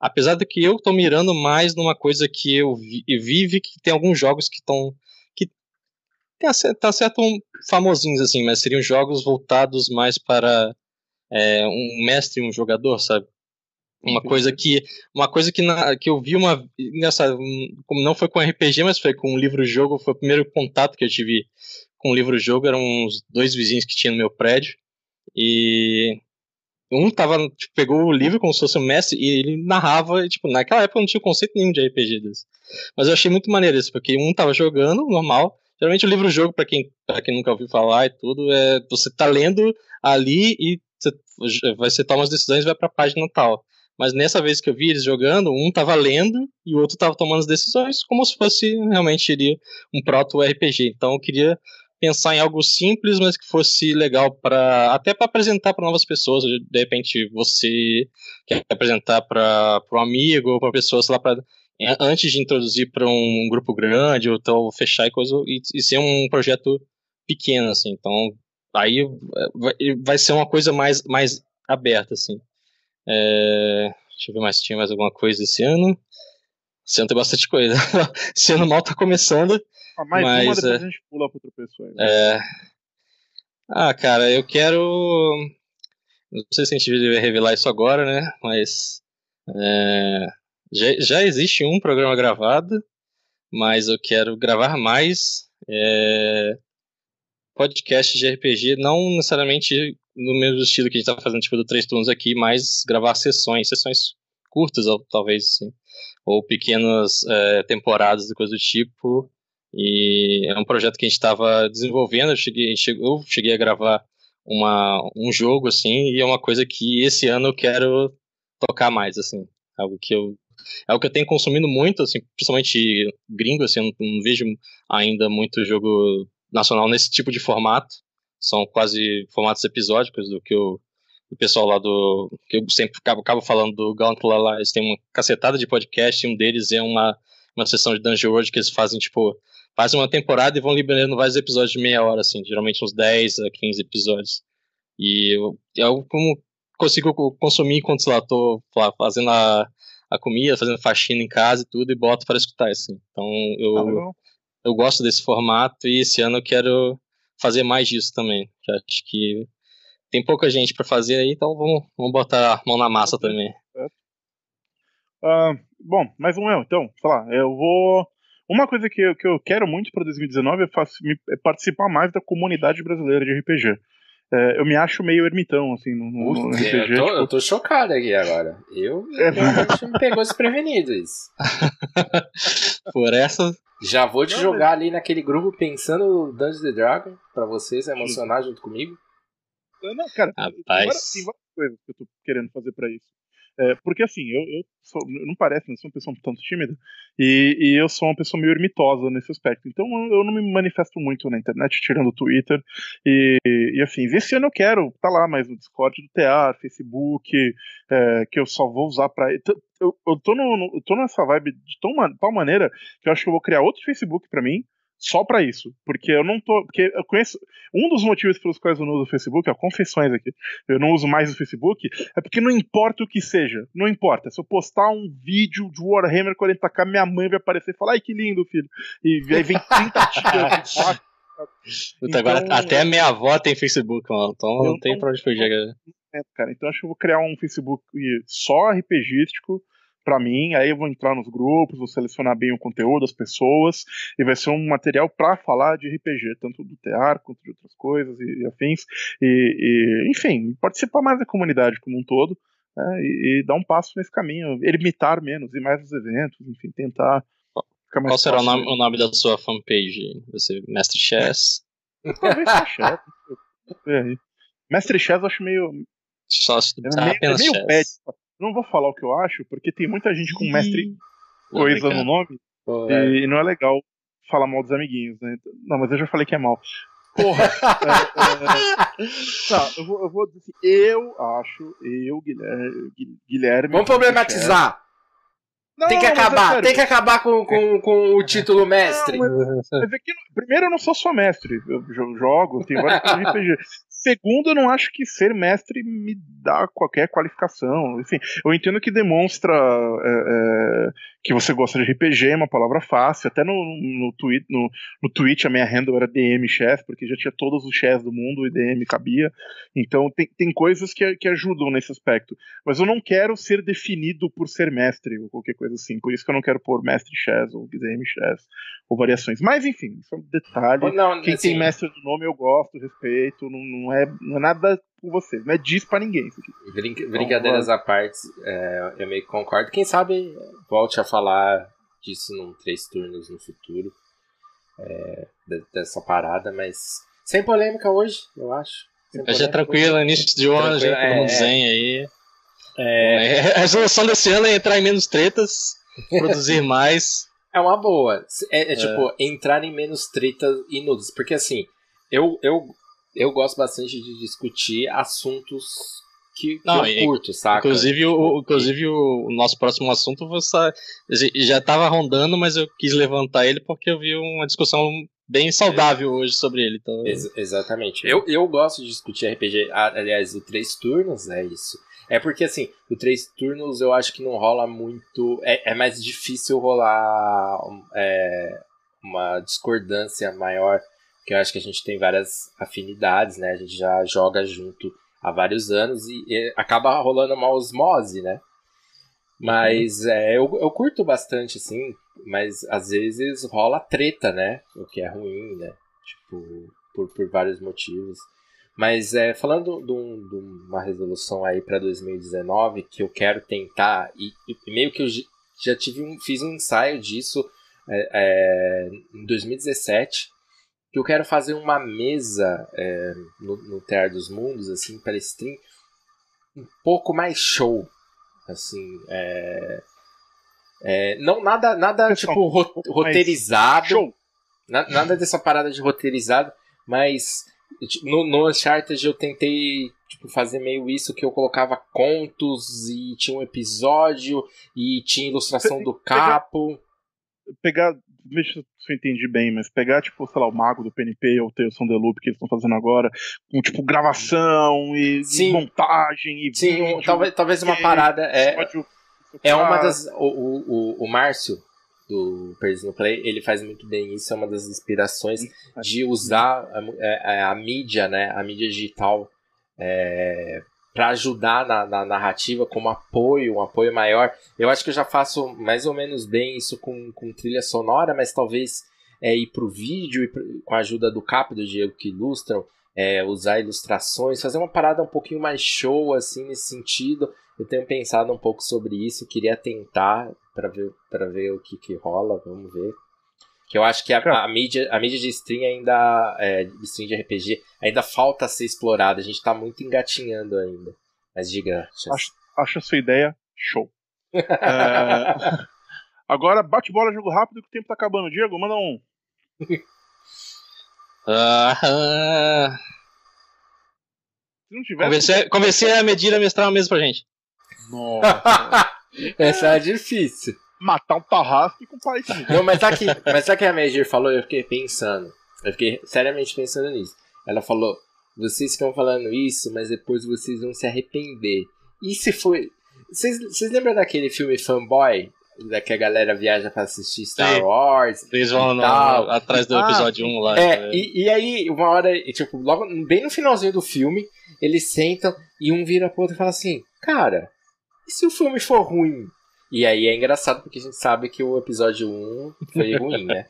Apesar de que eu tô mirando mais numa coisa que eu vi, vive, que tem alguns jogos que estão. que tá, certo um, famosinhos, assim, mas seriam jogos voltados mais para é, um mestre e um jogador, sabe? Uma coisa que. Uma coisa que, na, que eu vi uma. Engraçado, como não foi com RPG, mas foi com um livro-jogo, foi o primeiro contato que eu tive com o livro-jogo, eram uns dois vizinhos que tinha no meu prédio. E um tava, tipo, pegou o livro como se fosse um mestre e ele narrava, e, tipo, naquela época não tinha conceito nenhum de RPG desse. Mas eu achei muito maneiro isso, porque um tava jogando, normal. Geralmente o livro-jogo, para quem, quem nunca ouviu falar e tudo, é você tá lendo ali e você, toma as decisões e vai pra página tal. Mas nessa vez que eu vi eles jogando, um tava lendo e o outro tava tomando as decisões, como se fosse realmente iria um proto-RPG. Então eu queria pensar em algo simples, mas que fosse legal para até para apresentar para novas pessoas. De repente você quer apresentar para um amigo ou para pessoa, sei lá, pra, antes de introduzir para um grupo grande ou então fechar e coisa e, e, ser um projeto pequeno assim. Então aí vai, vai ser uma coisa mais mais aberta assim. É, deixa eu ver mais tinha mais alguma coisa esse ano. Esse ano tem bastante coisa. esse ano mal tá começando. Mais mas, uma, depois é, a gente pula pra outra pessoa. É... Ah, cara, eu quero. Não sei se a gente vai revelar isso agora, né? Mas. É... Já, já existe um programa gravado, mas eu quero gravar mais é... podcast de RPG, não necessariamente no mesmo estilo que a gente estava fazendo, tipo, do Três Turnos aqui, mas gravar sessões, sessões curtas, talvez, assim, ou pequenas é, temporadas e coisa do tipo, e é um projeto que a gente estava desenvolvendo. Eu cheguei, eu cheguei a gravar uma, um jogo, assim, e é uma coisa que esse ano eu quero tocar mais, assim. Algo que eu. É algo que eu tenho consumindo muito, assim, principalmente gringo, assim, eu não, não vejo ainda muito jogo nacional nesse tipo de formato. São quase formatos episódicos do que o, o pessoal lá do. que eu sempre acabo, acabo falando do Gauntlet lá. Eles têm uma cacetada de podcast, e um deles é uma, uma sessão de Dungeon World que eles fazem, tipo, fazem uma temporada e vão liberando vários episódios de meia hora, assim, geralmente uns 10 a 15 episódios. E eu, é algo como consigo consumir enquanto, sei lá, tô lá, fazendo a, a comida, fazendo faxina em casa e tudo, e boto para escutar, assim. Então eu, ah, eu gosto desse formato e esse ano eu quero fazer mais disso também. Acho que tem pouca gente para fazer aí, então vamos, vamos botar a mão na massa também. Uh, bom, mais um eu, então, sei lá, eu vou uma coisa que eu, que eu quero muito para 2019 é, é, participar mais da comunidade brasileira de RPG. É, eu me acho meio ermitão, assim, no, no, no RPG. Eu tô, tipo... eu tô, chocado aqui agora. Eu é. realmente me pegou desprevenido isso. Por essa. Já vou te Não, jogar mas... ali naquele grupo pensando Dungeons the Dragon pra vocês emocionar junto comigo. Não, cara, Rapaz. Tem várias coisas que eu tô querendo fazer pra isso. É, porque assim, eu, eu sou, não parece, não sou uma pessoa um tanto tímida, e, e, eu sou uma pessoa meio ermitosa nesse aspecto. Então eu não me manifesto muito na internet, tirando o Twitter. E, e assim, esse ano eu quero tá lá mais no Discord do TA, Facebook, é, que eu só vou usar para. Eu, eu, tô no, eu tô nessa vibe de tão, tal maneira que eu acho que eu vou criar outro Facebook para mim só para isso. Porque eu não tô. Porque eu conheço. Um dos motivos pelos quais eu não uso o Facebook, ó, confissões aqui. Eu não uso mais o Facebook, é porque não importa o que seja. Não importa. Se eu postar um vídeo de Warhammer 40k, minha mãe vai aparecer e falar, ai que lindo, filho. E aí vem 30 tiras. Então, agora, até a minha avó tem Facebook, mano. Então não tem pra onde fugir, galera. cara. Então acho que eu vou criar um Facebook só RPGístico para mim, aí eu vou entrar nos grupos, vou selecionar bem o conteúdo das pessoas, e vai ser um material para falar de RPG, tanto do tear quanto de outras coisas e, e afins, e, e, enfim, participar mais da comunidade como um todo, né, e, e, dar um passo nesse caminho, limitar menos, e mais os eventos, enfim, tentar ficar mais Qual será o nome, o nome, da sua fanpage? Você, Mestre Chess? Talvez Chess, Mestre Chess eu acho meio... Só é meio, é meio pet, não vou falar o que eu acho, porque tem muita gente com mestre coisa no nome Pô, é. e não é legal falar mal dos amiguinhos, né? Não, mas eu já falei que é mal. Porra! é, é... Tá, eu vou, eu vou dizer assim, eu acho, eu, Guilherme. Guilherme Vamos problematizar! Não, tem que acabar, é tem que acabar com, com, com o título mestre. Não, mas, mas é que, primeiro, eu não sou só mestre, eu jogo, tenho vários RPG. Segundo, eu não acho que ser mestre me dá qualquer qualificação. Enfim, eu entendo que demonstra é, é, que você gosta de RPG, é uma palavra fácil. Até no, no, tweet, no, no Twitch a minha handle era DM Chess, porque já tinha todos os chess do mundo e DM cabia. Então tem, tem coisas que, que ajudam nesse aspecto. Mas eu não quero ser definido por ser mestre ou qualquer coisa assim. Por isso que eu não quero pôr mestre chess ou DM chess ou variações. Mas enfim, isso é um detalhe. Não, Quem assim, tem mestre do nome eu gosto, respeito, não, não, é, não é nada com vocês, não é disso pra ninguém isso aqui. Brinca, brincadeiras então, à parte, é, eu meio que concordo. Quem sabe volte a falar disso num três turnos no futuro. É, dessa parada, mas sem polêmica hoje, eu acho. Já é tranquilo, início de ano, já é, um zen aí. É... é... A resolução desse ano é entrar em menos tretas, produzir mais. É uma boa. É, é, tipo, entrar em menos tretas inúteis. Porque assim, eu, eu, eu gosto bastante de discutir assuntos que, que Não, eu curto, saca? Inclusive, tipo, o, inclusive o, nosso próximo assunto você já estava rondando, mas eu quis levantar ele porque eu vi uma discussão bem saudável hoje sobre ele. Então... Ex exatamente. Eu, eu gosto de discutir RPG. Aliás, o Três Turnos é isso. É porque, assim, o três turnos eu acho que não rola muito. É, é mais difícil rolar é, uma discordância maior, porque eu acho que a gente tem várias afinidades, né? A gente já joga junto há vários anos e, e acaba rolando uma osmose, né? Mas uhum. é, eu, eu curto bastante, assim, mas às vezes rola treta, né? O que é ruim, né? Tipo, por, por vários motivos. Mas é, falando de, um, de uma resolução aí para 2019 que eu quero tentar, e, e, meio que eu já tive um, fiz um ensaio disso é, é, em 2017, que eu quero fazer uma mesa é, no, no Terra dos Mundos, assim, para stream, um pouco mais show, assim, é, é, não nada nada tipo ro roteirizado, na, nada dessa parada de roteirizado, mas no, no Uncharted eu tentei tipo, fazer meio isso que eu colocava contos e tinha um episódio e tinha ilustração do capo. Pegar, deixa se eu entendi bem, mas pegar, tipo, sei lá, o Mago do PNP ou o Tales the Loop que eles estão fazendo agora, com, tipo, gravação e, e montagem e Sim, vídeo, talvez, talvez uma parada. É, é uma das. O, o, o, o Márcio, do Perdidos no Play, ele faz muito bem isso, é uma das inspirações de usar a, a, é, é, a mídia, né, a mídia digital é, para ajudar na, na, narrativa como apoio, um apoio maior. Eu acho que eu já faço mais ou menos bem isso com, com trilha sonora, mas talvez é, ir pro vídeo, ir com a ajuda do Cap do Diego que ilustram, é, usar ilustrações, fazer uma parada um pouquinho mais show assim nesse sentido. Eu tenho pensado um pouco sobre isso, queria tentar para ver para ver o que que rola, vamos ver. Que eu acho que a, a mídia a mídia de stream ainda é, de stream de RPG ainda falta ser explorada. A gente tá muito engatinhando ainda. Mas diga. Acho, acho a sua ideia show. é... Agora bate bola, jogo rápido que o tempo tá acabando. Diego, manda um. uh, Se não tivesse. Convencer, a Medina a mestrar uma mesa pra gente. Nossa. Essa é difícil. Matar um tarrasque com pai Não, mas sabe que, mas sabe que a Major falou? Eu fiquei pensando. Eu fiquei seriamente pensando nisso. Ela falou: vocês estão falando isso, mas depois vocês vão se arrepender. E se foi. Vocês, vocês lembram daquele filme Fanboy? Da que a galera viaja pra assistir Star Sim. Wars. Eles vão no, atrás do ah, episódio ah, 1 lá. É, né? e, e aí, uma hora, tipo, logo bem no finalzinho do filme, eles sentam e um vira pro outro e fala assim: Cara, e se o filme for ruim? E aí é engraçado porque a gente sabe que o episódio 1 foi ruim, né?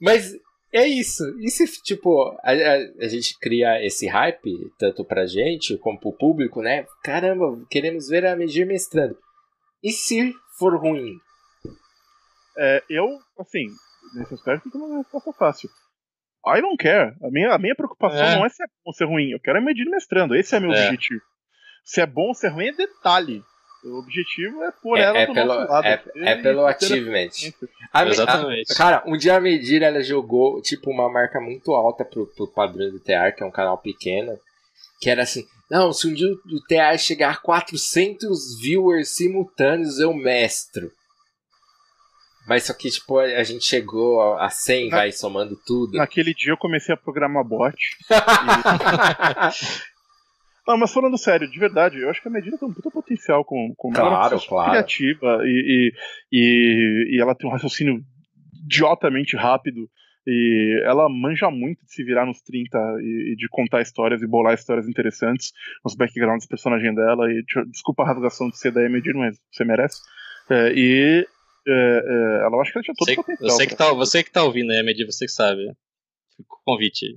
Mas é isso. E se, tipo, a, a, a, gente cria esse hype, tanto pra gente como pro público, né? Caramba, queremos ver a Medir mestrando. E se for ruim? É, eu, assim, nesse aspecto, tem uma resposta fácil. I don't care. A minha, a minha preocupação é. não é se é bom ou ser ruim. Eu quero é medir mestrando. Esse é meu é. objetivo. Se é bom ou ser ruim é detalhe. O objetivo é pôr é, ela é do pelo, nosso lado. É, é pelo achievement. A, Exatamente. A, cara, um dia a Medir ela jogou tipo uma marca muito alta pro, pro padrão do TR, que é um canal pequeno. Que era assim: não, se um dia o TR chegar a 400 viewers simultâneos, eu mestro. Mas só que, tipo, a gente chegou a 100, Na... vai, somando tudo. Naquele dia eu comecei a programar bot. Não, mas falando sério, de verdade, eu acho que a medida tem um puta potencial com, com claro, claro. criativa e, e, e, e ela tem um raciocínio idiotamente rápido. E ela manja muito de se virar nos 30 e, e, de contar histórias e bolar histórias interessantes nos backgrounds do personagem dela. E desculpa a rasgação de ser da Emedir, mas você merece. É, e é, é, ela acho que ela tinha todo sei, o potencial. Você que, tá, você que tá ouvindo Emedir, você que sabe. Fica o convite aí.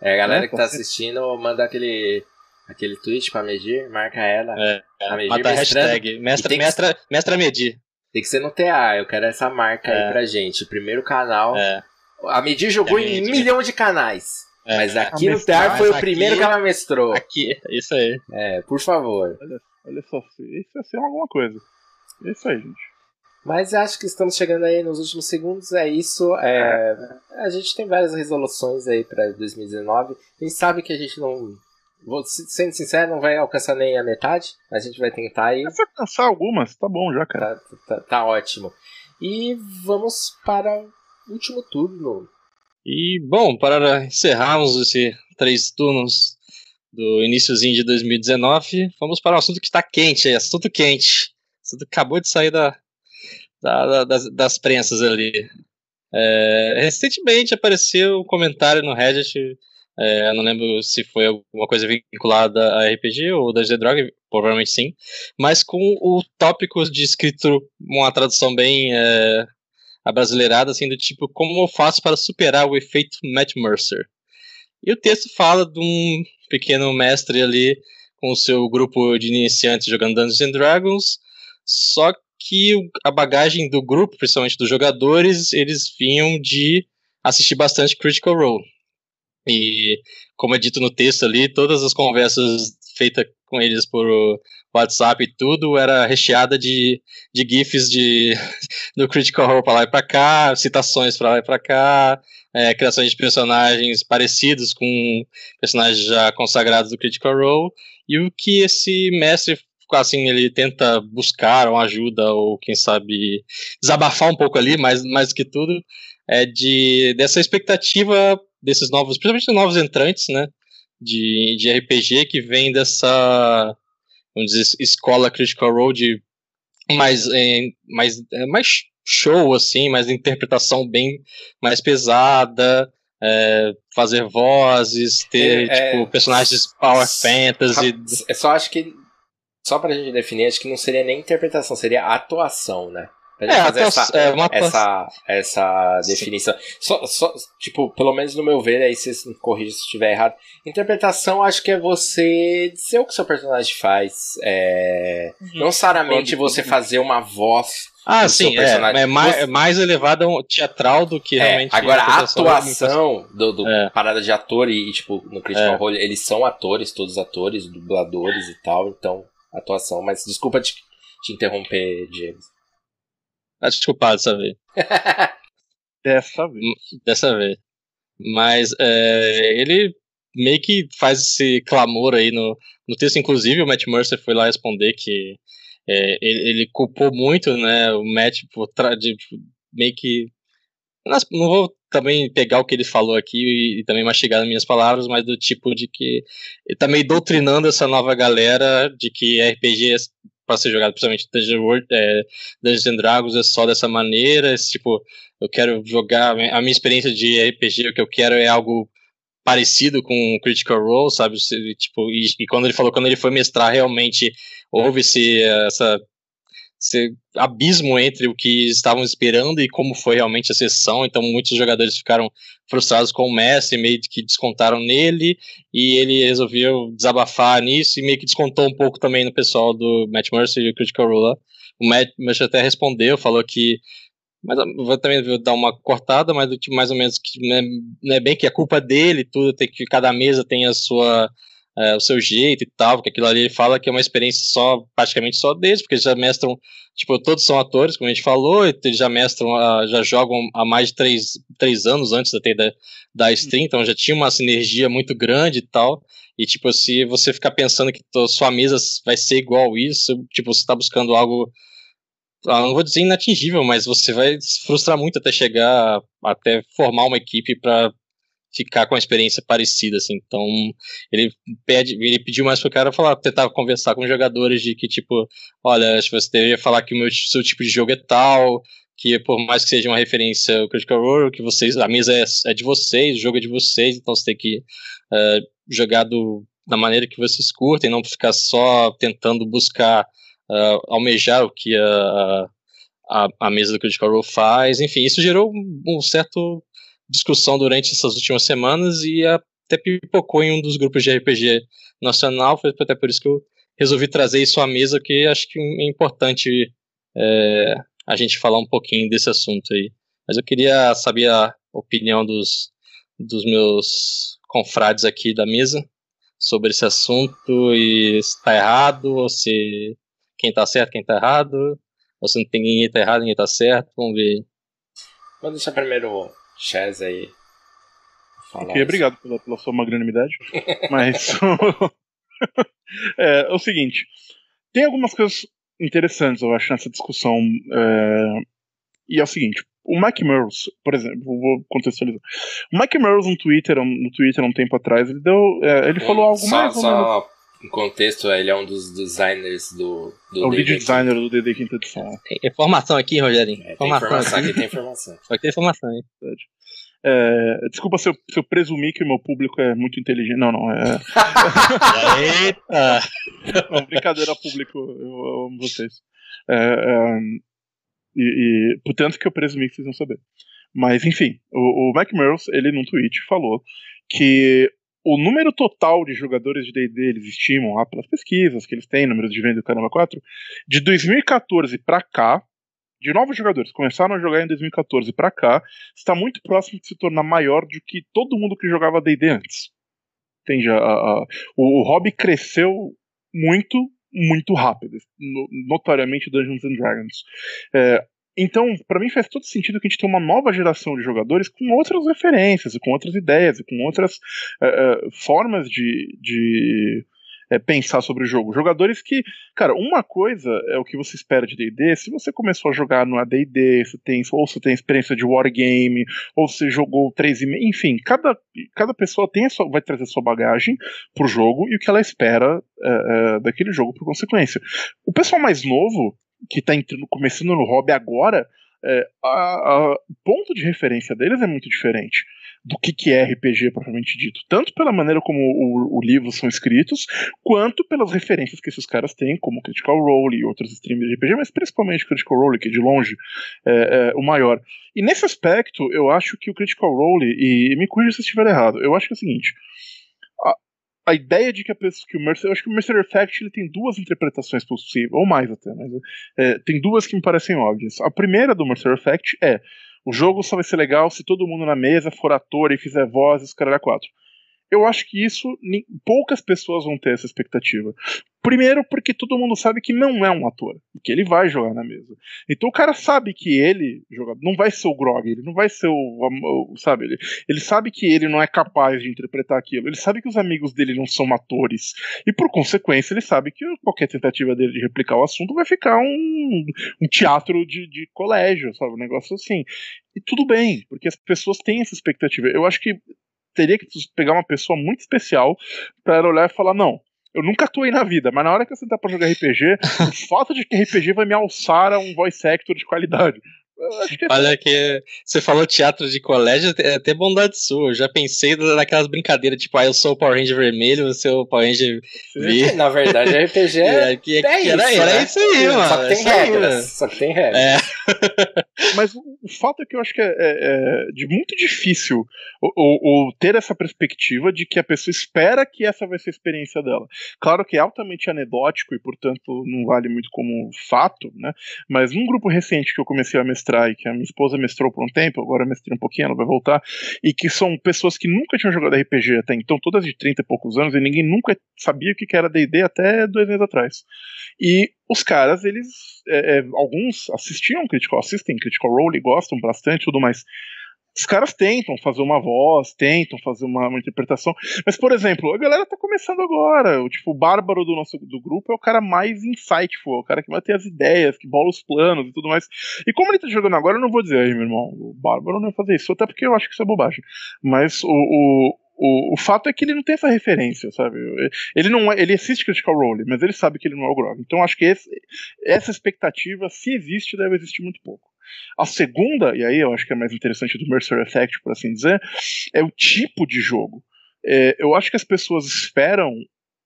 É, a galera é, que tá assistindo, manda aquele aquele tweet pra medir, marca ela. É, a medir mata a hashtag, mestra, mestra, mestra medir. Tem que ser no TA, eu quero essa marca é. aí pra gente. Primeiro canal. É. A Medir jogou é em um milhão de canais. É, mas aqui no TEAR foi o primeiro que ela mestrou. Aqui, isso aí. É, por favor. Olha, olha só, isso vai ser alguma coisa. É isso aí, gente. Mas acho que estamos chegando aí nos últimos segundos. É isso. É, a gente tem várias resoluções aí para 2019. A gente sabe que a gente não Vou, sendo sincero, não vai alcançar nem a metade. A gente vai tentar aí. Se alcançar algumas, tá bom já, cara. Tá, tá, tá, ótimo. E vamos para o último turno. E, bom, para encerrarmos esses três turnos do iníciozinho de 2019, vamos para um assunto que está quente aí, assunto quente. Assunto acabou de sair da, da, das, das prensas ali. É, recentemente apareceu um comentário no Reddit é, eu não lembro se foi alguma coisa vinculada a RPG ou da Drog, provavelmente sim. Mas com o tópico de escrito, uma tradução bem é, abrasileirada, assim, do tipo, como eu faço para superar o efeito Matt Mercer? E o texto fala de um pequeno mestre ali com o seu grupo de iniciantes jogando Dungeons Dragons, só que a bagagem do grupo, principalmente dos jogadores, eles vinham de assistir bastante Critical Role. E, como é dito no texto ali, todas as conversas feitas com eles por WhatsApp e tudo era recheada de, de GIFs de, do Critical Role para lá e para cá, citações para lá e para cá, é, criações de personagens parecidos com personagens já consagrados do Critical Role, e o que esse mestre assim, ele tenta buscar uma ajuda ou quem sabe desabafar um pouco ali, mais, mais do que tudo, é de dessa expectativa desses novos, principalmente novos entrantes, né, de, de RPG que vem dessa, vamos dizer, escola Critical Role mais, é, mais, é, mais show, assim, mais interpretação bem mais pesada, é, fazer vozes, ter, é, tipo, personagens power fantasy. Eu só acho que, só pra gente definir, acho que não seria nem interpretação, seria atuação, né? É, fazer essa, é uma... essa, essa definição. Só, só, tipo, pelo menos no meu ver, aí vocês me corrigem se estiver errado. Interpretação, acho que é você dizer o que seu personagem faz. É, uhum. Não necessariamente você fazer uma voz ah, sim, é, é, mais, é mais elevada teatral do que é, realmente. Agora, a atuação do, do é. parada de ator e, tipo, no Critical é. Role, eles são atores, todos atores, dubladores e tal, então, atuação. Mas desculpa te, te interromper, James. Tá desculpado dessa vez. Dessa vez. Dessa vez. Mas é, ele meio que faz esse clamor aí no, no texto, inclusive o Matt Mercer foi lá responder que é, ele, ele, culpou muito né, o Matt por de, meio que. Não vou também pegar o que ele falou aqui e, e, também mastigar nas minhas palavras, mas do tipo de que ele tá meio doutrinando essa nova galera de que RPG para ser jogado, principalmente Dungeons, World, é, Dungeons and Dragons é só dessa maneira, esse, tipo, eu quero jogar, a minha experiência de RPG, o que eu quero é algo parecido com Critical Role, sabe? Tipo, e, e, quando ele falou, quando ele foi mestrar, realmente houve esse, essa, esse abismo entre o que estavam esperando e como foi realmente a sessão. Então, muitos jogadores ficaram frustrados com o Messi, meio que descontaram nele, e ele resolveu desabafar nisso e meio que descontou um pouco também no pessoal do Matt Mercer e o Critical Role. O Matt Mercer até respondeu, falou que mas vou também vou dar uma cortada, mas do mais ou menos que não é, não é bem que é culpa dele, tudo tem que cada mesa tem a sua é, o seu jeito e tal, porque aquilo ali ele fala que é uma experiência só praticamente só deles, porque eles já mestram, tipo, todos são atores, como a gente falou, eles já mestram, já jogam há mais de três, três anos antes até da, da stream, então já tinha uma sinergia muito grande e tal. E, tipo, se você ficar pensando que sua mesa vai ser igual isso, tipo, você está buscando algo ah, não vou dizer inatingível, mas você vai se frustrar muito até chegar, até formar uma equipe para ficar com uma experiência parecida, assim. Então, ele pede, ele pediu mais pro cara falar, tentar conversar com jogadores de que, tipo, olha, acho que você deveria falar que o meu, seu tipo de jogo é tal, que por mais que seja uma referência ao Critical Role, que vocês, a mesa é, é, de vocês, o jogo é de vocês, então você tem que uh, jogar do, da maneira que vocês curtem, não ficar só tentando buscar uh, almejar o que a, a, a, mesa do Critical Role faz. Enfim, isso gerou um, um certo discussão durante essas últimas semanas e até pipocou em um dos grupos de RPG nacional. Foi até por isso que eu resolvi trazer isso à mesa, que acho que é importante é, a gente falar um pouquinho desse assunto aí. Mas eu queria saber a opinião dos, dos meus confrades aqui da mesa sobre esse assunto e se está errado ou se quem tá certo, quem tá errado. Ou se não tem ninguém tá errado, ninguém tá certo. Vamos ver. Vamos deixar primeiro Chaz aí. Ok, obrigado pela, pela sua magnanimidade. Mas é, é, o seguinte: tem algumas coisas interessantes, eu acho, nessa discussão. É, e é o seguinte: o Mike Murrows, por exemplo, vou contextualizar. O Mike Murrows no Twitter, no Twitter um tempo atrás, ele deu, é, ele falou algo só, mais menos em contexto, ele é um dos designers do. do é o lead designer do DD Quinta Edição. Tem informação aqui, Rogerinho. É, informação, tem informação aqui, tem informação. Só que tem informação aí. É, desculpa se eu, se eu, presumir que o meu público é muito inteligente. Não, não. É... Eita! não, brincadeira, público. Eu, eu amo vocês. É, é, e, e, portanto que eu presumi que vocês vão saber. Mas, enfim, o, o Mac Merles, ele num tweet falou que o número total de jogadores de D&D eles estimam lá pelas pesquisas que eles têm, número de venda do Caramba 4, de 2014 para cá, de novos jogadores começaram a jogar em 2014 para cá, está muito próximo de se tornar maior do que todo mundo que jogava D&D antes. Entende? A, a, o, o hobby cresceu muito, muito rápido, notoriamente Dungeons and Dragons. É, então, para mim faz todo sentido que a gente tenha uma nova geração de jogadores com outras referências, com outras ideias, com outras uh, uh, formas de, de uh, pensar sobre o jogo. Jogadores que, cara, uma coisa é o que você espera de D&D. Se você começou a jogar no AD&D, você tem, ou você tem experiência de wargame, ou você jogou 3 e enfim, cada, cada pessoa tem sua, vai trazer sua bagagem pro jogo e o que ela espera daquele jogo por consequência. O pessoal mais novo que está começando no hobby agora, é, o ponto de referência deles é muito diferente do que, que é RPG propriamente dito, tanto pela maneira como o, o, livro são escritos, quanto pelas referências que esses caras têm, como Critical Role e outros streams de RPG, mas principalmente Critical Role, que é de longe é, é, o maior. E nesse aspecto, eu acho que o Critical Role, e, e me corrija se estiver errado, eu acho que é o seguinte, a ideia de que a pessoa que o Mercer, eu acho que o Mercer Effect ele tem duas interpretações possíveis, ou mais até, mas é, tem duas que me parecem óbvias. A primeira do Mercer Effect é o jogo só vai ser legal se todo mundo na mesa for ator e fizer voz os caras quatro eu acho que isso poucas pessoas vão ter essa expectativa. Primeiro, porque todo mundo sabe que não é um ator, e que ele vai jogar na mesa. Então o cara sabe que ele joga, não vai ser o Grog, ele não vai ser o sabe, ele, ele sabe que ele não é capaz de interpretar aquilo, ele sabe que os amigos dele não são atores, e por consequência ele sabe que qualquer tentativa dele de replicar o assunto vai ficar um, um teatro de, de colégio, sabe, um negócio assim. E tudo bem, porque as pessoas têm essa expectativa. Eu acho que teria que pegar uma pessoa muito especial para olhar e falar: não, eu nunca atuei na vida, mas na hora que eu sentar pra jogar RPG, o fato de que RPG vai me alçar a um voice actor de qualidade. Que... Olha que você falou teatro de colégio, é até bondade sua. Eu já pensei naquelas brincadeiras, tipo, ah, eu sou o Power Ranger vermelho, você é o Power Ranger verde. Na verdade, RPG é, que, é, é era, isso, era né? isso aí, mano. Só que tem regras. Aí, só que tem regras. É. Mas o, fato é que eu acho que é, é, é de muito difícil o, o, o, ter essa perspectiva de que a pessoa espera que essa vai ser a experiência dela. Claro que é altamente anedótico e, portanto, não vale muito como fato, né? Mas num grupo recente que eu comecei a mestrar e que a minha esposa mestrou por um tempo, agora eu mestrei um pouquinho, ela vai voltar, e que são pessoas que nunca tinham jogado RPG até então, todas de 30 e poucos anos, e ninguém nunca sabia o que era D&D até dois meses atrás. E os caras, eles, é, é, alguns assistiam Critical, assistem Critical Role, gostam bastante tudo mais os caras tentam fazer uma voz, tentam fazer uma, uma, interpretação. Mas, por exemplo, a galera tá começando agora. O tipo, o bárbaro do nosso do grupo é o cara mais insightful, é o cara que vai ter as ideias, que bola os planos e tudo mais. E como ele tá jogando agora, eu não vou dizer aí, meu irmão, o bárbaro não vai fazer isso, até porque eu acho que isso é bobagem. Mas o, o o, o fato é que ele não tem essa referência, sabe? Ele não é, ele assiste Critical Role, mas ele sabe que ele não é o Grog. Então acho que esse, essa expectativa, se existe, deve existir muito pouco. A segunda, e aí eu acho que é mais interessante do Mercer Effect, por assim dizer, é o tipo de jogo. É, eu acho que as pessoas esperam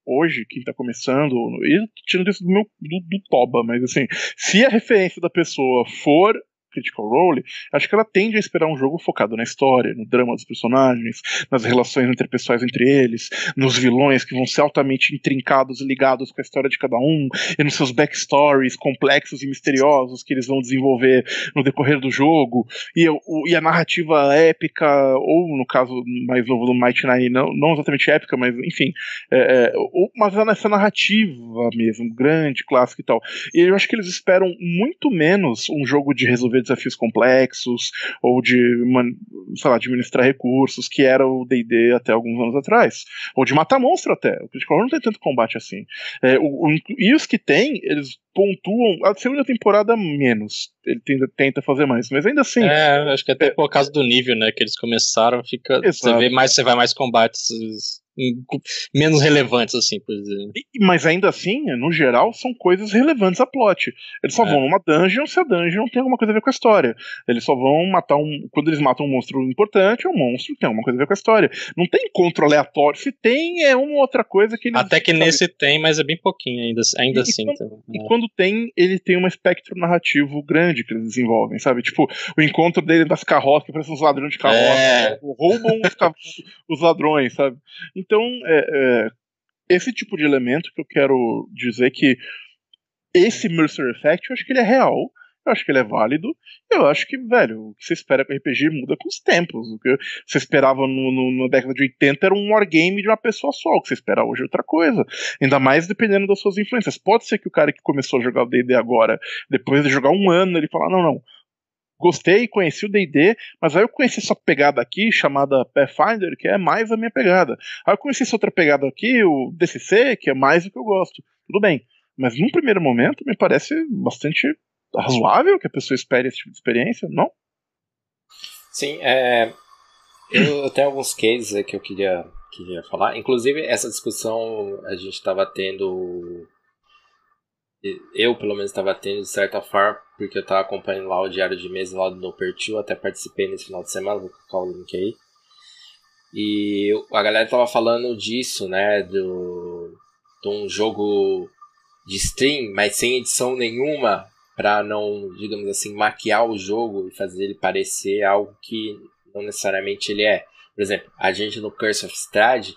hoje, quem está começando, e tirando isso do meu do, do Toba, mas assim, se a referência da pessoa for Critical Role, acho que ela tende a esperar um jogo focado na história, no drama dos personagens, nas relações interpessoais entre eles, nos vilões que vão ser altamente intrincados e ligados com a história de cada um, e nos seus backstories complexos e misteriosos que eles vão desenvolver no decorrer do jogo, e, o, e a narrativa épica, ou no caso mais novo do Might Nine, não, não exatamente épica, mas enfim, é, é, mas nessa narrativa mesmo, grande, clássica e tal. E eu acho que eles esperam muito menos um jogo de resolver desafios complexos ou de, sei lá, administrar recursos, que era o D&D até alguns anos atrás, ou de matar monstro até. O Critical Role não tem tanto combate assim. É, o, o, e os que tem, eles pontuam. A segunda temporada, menos. Ele tenta, tenta fazer mais. Mas ainda assim. É, acho que até é, por causa do nível, né? Que eles começaram, fica. Exato. Você vê mais, você vai mais combates menos relevantes, assim, por exemplo. Mas ainda assim, no geral, são coisas relevantes a plot. Eles só é. vão numa dungeon se a dungeon tem alguma coisa a ver com a história. Eles só vão matar um. Quando eles matam um monstro importante, é um monstro que tem alguma coisa a ver com a história. Não tem encontro aleatório. Se tem, é uma outra coisa que eles. Até que nesse tem, mas é bem pouquinho ainda, ainda e, assim. E quando, e quando tem, ele tem um espectro narrativo grande que eles desenvolvem, sabe? Tipo, o encontro dele das carroças, que parecem uns ladrões de carroça, é. roubam os, os ladrões, sabe? Então, é, é, esse tipo de elemento que eu quero dizer que esse Mercer Effect, eu acho que ele é real, eu acho que ele é válido, eu acho que, velho, o que você espera com RPG muda com os tempos. O que você esperava no, no, na década de 80 era um wargame de uma pessoa só, o que você espera hoje é outra coisa. Ainda mais dependendo das suas influências. Pode ser que o cara que começou a jogar o DD agora, depois de jogar um ano, ele fala: não, não, gostei, conheci o D&D, mas aí eu conheci essa pegada aqui chamada Pathfinder, que é mais a minha pegada. Aí eu conheci essa outra pegada aqui, o DCC, que é mais o que eu gosto. Tudo bem, mas num primeiro momento me parece bastante razoável que a pessoa espere esse tipo de experiência, não? Sim, é, eu tenho alguns cases que eu queria, queria falar. Inclusive, essa discussão a gente estava tendo eu pelo menos estava tendo de certa forma, porque eu estava acompanhando lá o diário de mesa lá do Nopertil, até participei nesse final de semana, vou colocar o link aí. E a galera estava falando disso, né, do de um jogo de stream, mas sem edição nenhuma, para não, digamos assim, maquiar o jogo e fazer ele parecer algo que não necessariamente ele é. Por exemplo, a gente no Curse of Strahd,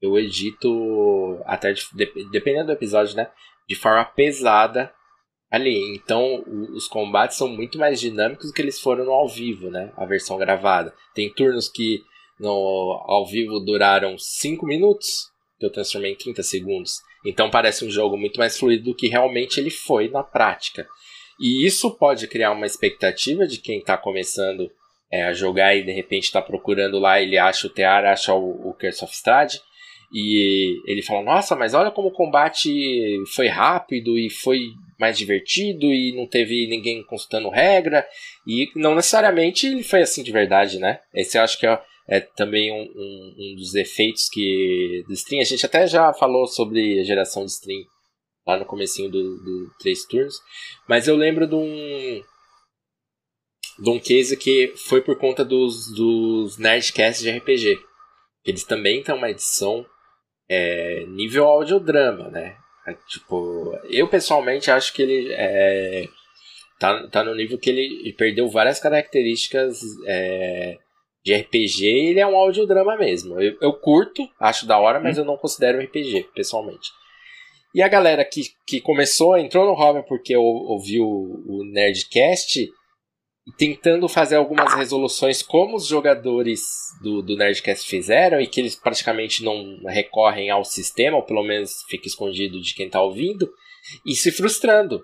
eu edito até de, dependendo do episódio, né? de forma pesada ali. Então, os combates são muito mais dinâmicos do que eles foram no ao vivo, né? A versão gravada. Tem turnos que no ao vivo duraram 5 minutos, que eu transformei em 30 segundos. Então parece um jogo muito mais fluido do que realmente ele foi na prática. E isso pode criar uma expectativa de quem está começando é, a jogar e de repente está procurando lá, ele acha o Tear, acha o, o Curse of Strahd, e ele fala: Nossa, mas olha como o combate foi rápido e foi mais divertido e não teve ninguém consultando regra. E não necessariamente ele foi assim de verdade, né? Esse eu acho que é, é também um, um, um, dos efeitos que do stream. A gente até já falou sobre a geração de stream lá no comecinho do, do Três Turnos. Mas eu lembro de um de um case que foi por conta dos, dos Nerdcasts de RPG. Eles também têm uma edição é, nível audiodrama, né? É, tipo, eu pessoalmente acho que ele é, tá, tá no nível que ele perdeu várias características é, de RPG e ele é um audiodrama mesmo. Eu, eu curto, acho da hora, mas hum. eu não considero RPG, pessoalmente. E a galera que, que começou, entrou no hobby porque ouviu o, Nerdcast, tentando fazer algumas resoluções como os jogadores do, do Nerdcast fizeram e que eles praticamente não recorrem ao sistema, ou pelo menos fica escondido de quem está ouvindo, e se frustrando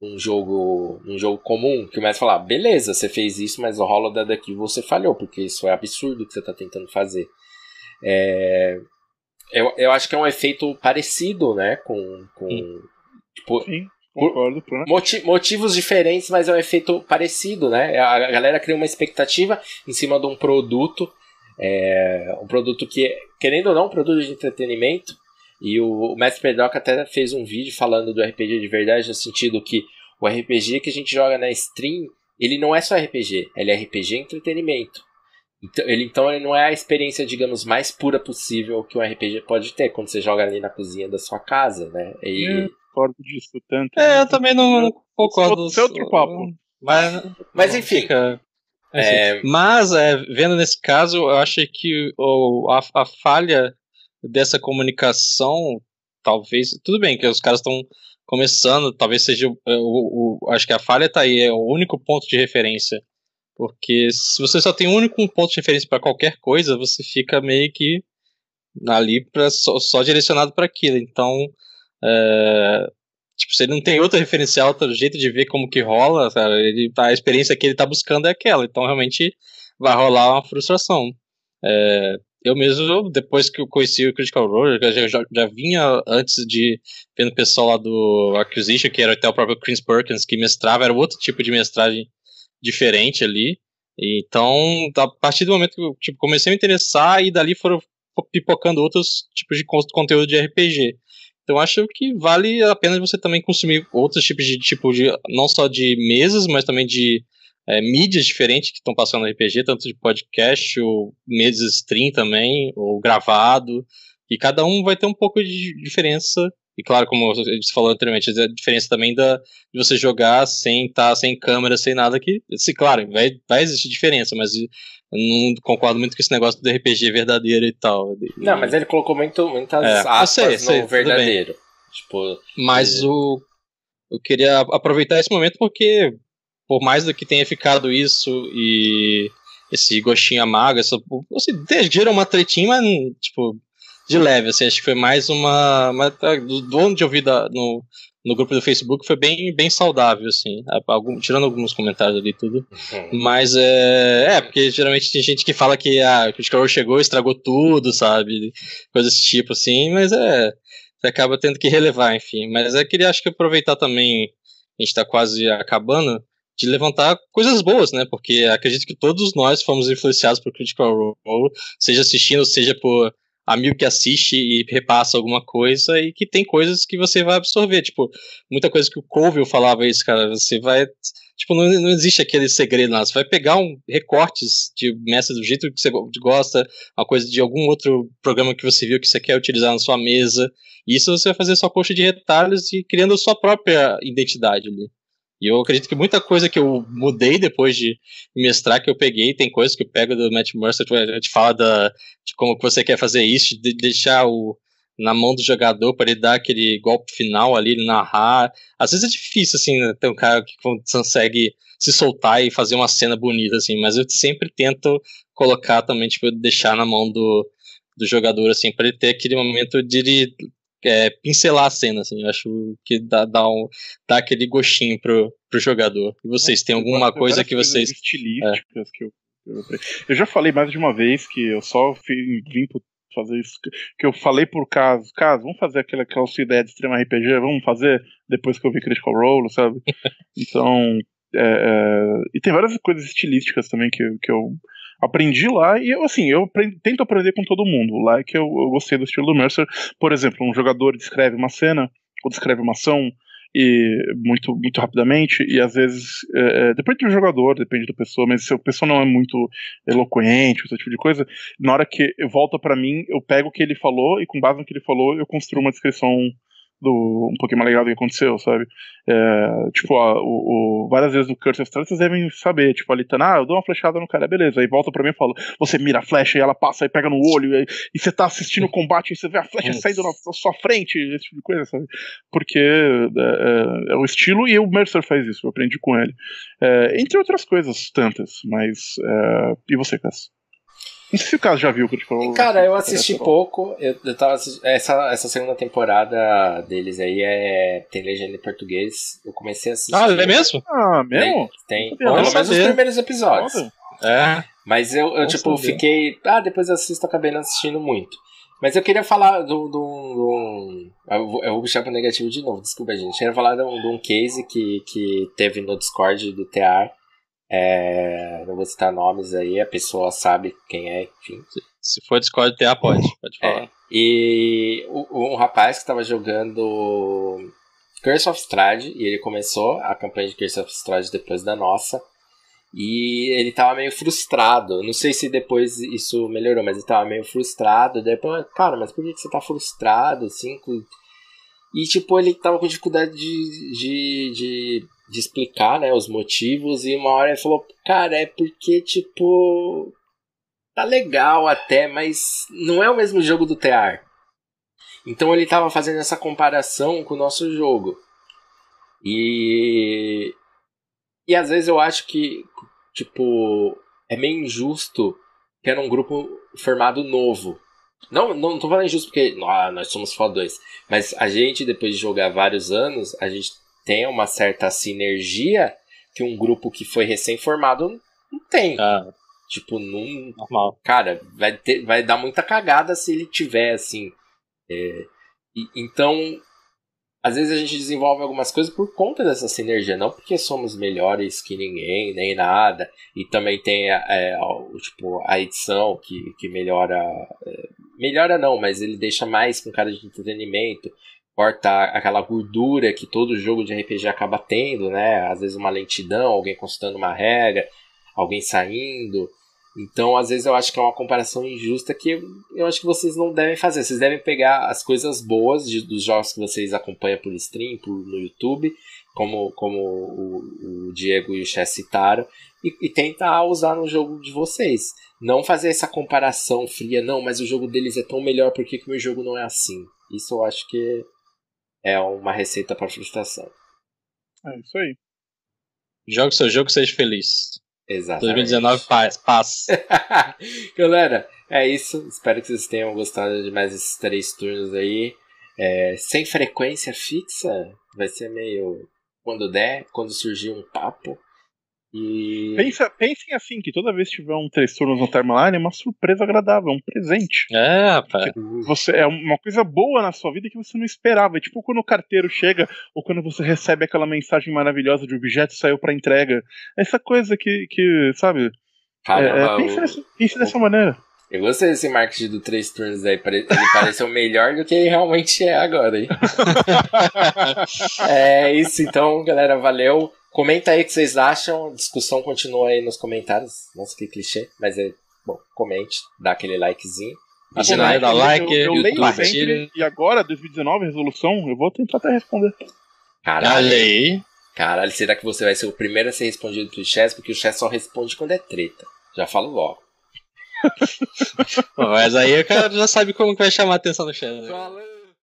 um jogo um jogo comum, que começa a falar, beleza, você fez isso, mas o Holodeck daqui você falhou, porque isso é absurdo que você está tentando fazer. É, eu, eu acho que é um efeito parecido, né, com... com Sim. Tipo, Sim. Concordo, Moti motivos diferentes, mas é um efeito parecido, né? A galera cria uma expectativa em cima de um produto, é, um produto que, querendo ou não, um produto de entretenimento, e o, o Mestre Pedroca até fez um vídeo falando do RPG de verdade, no sentido que o RPG que a gente joga na stream, ele não é só RPG, ele é RPG entretenimento. Então ele, então ele não é a experiência, digamos, mais pura possível que um RPG pode ter quando você joga ali na cozinha da sua casa, né? E... Eu concordo disso tanto. É, eu também não, não concordo. Isso é outro papo. Mas, mas enfim. Fica... É... Mas, é, vendo nesse caso, eu acho que o, a, a falha dessa comunicação, talvez. Tudo bem que os caras estão começando, talvez seja. O, o, o, acho que a falha está aí, é o único ponto de referência. Porque se você só tem um único ponto de referência para qualquer coisa, você fica meio que ali pra, só, só direcionado para aquilo. Então, é, tipo, se ele não tem outro referencial, outro jeito de ver como que rola, cara, ele, a experiência que ele está buscando é aquela. Então, realmente, vai rolar uma frustração. É, eu mesmo, depois que eu conheci o Critical Role, já, já, já vinha antes de vendo o pessoal lá do Acquisition, que era até o próprio Chris Perkins, que mestrava, era outro tipo de mestragem diferente ali. Então, a partir do momento que eu tipo, comecei a me interessar, e dali foram pipocando outros tipos de conteúdo de RPG. Então acho que vale a pena você também consumir outros tipos de tipo de não só de mesas, mas também de é, mídias diferentes que estão passando RPG, tanto de podcast, ou meses stream também, ou gravado, e cada um vai ter um pouco de diferença. E claro, como você falou anteriormente, a diferença também da, de você jogar sem estar tá, sem câmera, sem nada que. Se, claro, vai, vai existir diferença, mas eu não concordo muito com esse negócio do RPG verdadeiro e tal. Não, mas ele colocou muito, muitas é, aspas sei, sei, no verdadeiro. Tipo, mas o. Eu queria aproveitar esse momento porque por mais do que tenha ficado isso e esse gostinho amargo, essa, assim, gera uma tretinha, mas, tipo, de leve, assim, acho que foi mais uma, uma do, eu vi da, no, no grupo do Facebook foi bem, bem saudável, assim, algum, tirando alguns comentários ali tudo, uhum. mas é, é, porque geralmente tem gente que fala que ah, o Critical chegou e estragou tudo, sabe, coisas desse tipo, assim, mas é, você acaba tendo que relevar, enfim, mas eu queria, acho que aproveitar também, a gente tá quase acabando, de levantar coisas boas, né? Porque acredito que todos nós fomos influenciados por Critical Role, seja assistindo, seja por amigo que assiste e repassa alguma coisa e que tem coisas que você vai absorver, tipo, muita coisa que o Colville falava isso, cara, você vai, tipo, não, não existe aquele segredo lá, você vai pegar um recortes de mestre do jeito que você gosta, uma coisa de algum outro programa que você viu que você quer utilizar na sua mesa, e isso você vai fazer sua coxa de retalhos e criando a sua própria identidade ali. E eu acredito que muita coisa que eu mudei depois de mestrar que eu peguei, tem coisas que eu pego do Matt Mercer, a gente fala da, de como você quer fazer isso, de deixar o na mão do jogador para ele dar aquele golpe final ali, ele narrar. Às vezes é difícil, assim, né, ter um cara que consegue se soltar e fazer uma cena bonita, assim, mas eu sempre tento colocar também, tipo, deixar na mão do, do jogador, assim, para ele ter aquele momento de ele é, pincelar a cena, assim, eu acho que dá, dá, um, dá aquele gostinho pro, pro jogador. E vocês, é, tem alguma coisa que vocês... Estilísticas que eu, eu, já falei mais de uma vez que eu só vim fazer isso, que eu falei por caso, caso, vamos fazer aquela, aquela sua ideia de extrema RPG, vamos fazer depois que eu vi Critical Role, sabe? Então, é, é, e tem várias coisas estilísticas também que, que eu aprendi lá e assim, eu tento aprender com todo mundo. Lá é que eu, eu, gostei do estilo do Mercer. Por exemplo, um jogador descreve uma cena ou descreve uma ação e muito, muito rapidamente, e às vezes, é, é depende do jogador, depende da pessoa, mas se a pessoa não é muito eloquente, esse tipo de coisa, na hora que volta para mim, eu pego o que ele falou e com base no que ele falou, eu construo uma descrição do um pouquinho mais legal do que aconteceu, sabe? É, tipo, ó, o, o, várias vezes no Curse of Strahd vocês devem saber, tipo, ali tá, ah, eu dou uma flechada no cara, beleza, aí volta pra mim e fala, você mira a flecha e ela passa e pega no olho, e, e você tá assistindo o combate e você vê a flecha saindo na, na, sua frente, esse tipo de coisa, sabe? Porque é, é, é, o estilo e o Mercer faz isso, eu aprendi com ele. É, entre outras coisas, tantas, mas. É, e você, Cass? Não sei se o caso já viu o que te falou. Cara, eu assisti pouco. Eu, eu tava essa, essa segunda temporada deles aí é tem legenda em português. Eu comecei a assistir. Ah, é mesmo? Ah, mesmo? Tem. pelo menos os primeiros episódios. É. Mas eu, eu tipo, saber. fiquei. Ah, depois eu assisto, acabei não assistindo muito. Mas eu queria falar do. do, do eu, vou, eu vou puxar pro negativo de novo, desculpa, gente. Eu queria falar de um, de um case que, que teve no Discord do TR é, não vou citar nomes aí, a pessoa sabe quem é, enfim. Se for Discord TA, pode, pode falar. É, e um rapaz que estava jogando Curse of Strahd, e ele começou a campanha de Curse of Strahd depois da nossa, e ele estava meio frustrado. Não sei se depois isso melhorou, mas ele estava meio frustrado. Depois, cara, mas por que você está frustrado, assim? E, tipo, ele estava com dificuldade de, de, de de explicar, né, os motivos, e uma hora ele falou, cara, é porque, tipo, tá legal até, mas não é o mesmo jogo do TR. Então ele tava fazendo essa comparação com o nosso jogo. E. E às vezes eu acho que, tipo, é meio injusto que era um grupo formado novo. Não, não tô falando injusto porque ah, nós somos fodões. Mas a gente, depois de jogar vários anos, a gente tem uma certa sinergia que um grupo que foi recém-formado não tem. Ah, tipo, não. Normal. Cara, vai, ter, vai dar muita cagada se ele tiver, assim. É, e, então, às vezes a gente desenvolve algumas coisas por conta dessa sinergia, não porque somos melhores que ninguém, nem nada. E também tem é, tipo, a edição que, que melhora. É, melhora não, mas ele deixa mais com cara de entretenimento corta aquela gordura que todo jogo de RPG acaba tendo, né? Às vezes uma lentidão, alguém consultando uma regra, alguém saindo. Então, às vezes eu acho que é uma comparação injusta que eu acho que vocês não devem fazer. Vocês devem pegar as coisas boas de, dos jogos que vocês acompanham por stream, por, no YouTube, como, como o, o Diego e o Chess citaram, e, e tentar usar no jogo de vocês. Não fazer essa comparação fria, não, mas o jogo deles é tão melhor, por que, o meu jogo não é assim? Isso eu acho que é uma receita para frustração. É isso aí. Jogue seu jogo, seja feliz. Exatamente. 2019 paz, paz. Galera, é isso. Espero que vocês tenham gostado de mais esses três turnos aí. É, sem frequência fixa, vai ser meio quando der, quando surgir um papo. E... Pensa, pensem assim, que toda vez que tiver um três turnos no Timeline é uma surpresa agradável, é um presente. É, rapaz. Você, é uma coisa boa na sua vida que você não esperava. É tipo quando o carteiro chega, ou quando você recebe aquela mensagem maravilhosa de objeto saiu para entrega. Essa coisa que, que sabe? Caramba, é, é, pense, o... nessa, pense dessa maneira. Eu gostei desse marketing do três turnos aí. Ele pareceu melhor do que ele realmente é agora, hein? é isso, então, galera. Valeu. Comenta aí o que vocês acham. A discussão continua aí nos comentários. Nossa, que clichê. Mas é bom, comente, dá aquele likezinho. Like, dá like, eu, eu leio sempre, e agora, 2019, resolução, eu vou tentar até responder. Caralho. Caralho, será que você vai ser o primeiro a ser respondido pro Chess? Porque o Chess só responde quando é treta. Já falo logo. Mas aí o cara já sabe como que vai chamar a atenção do Chess. Né?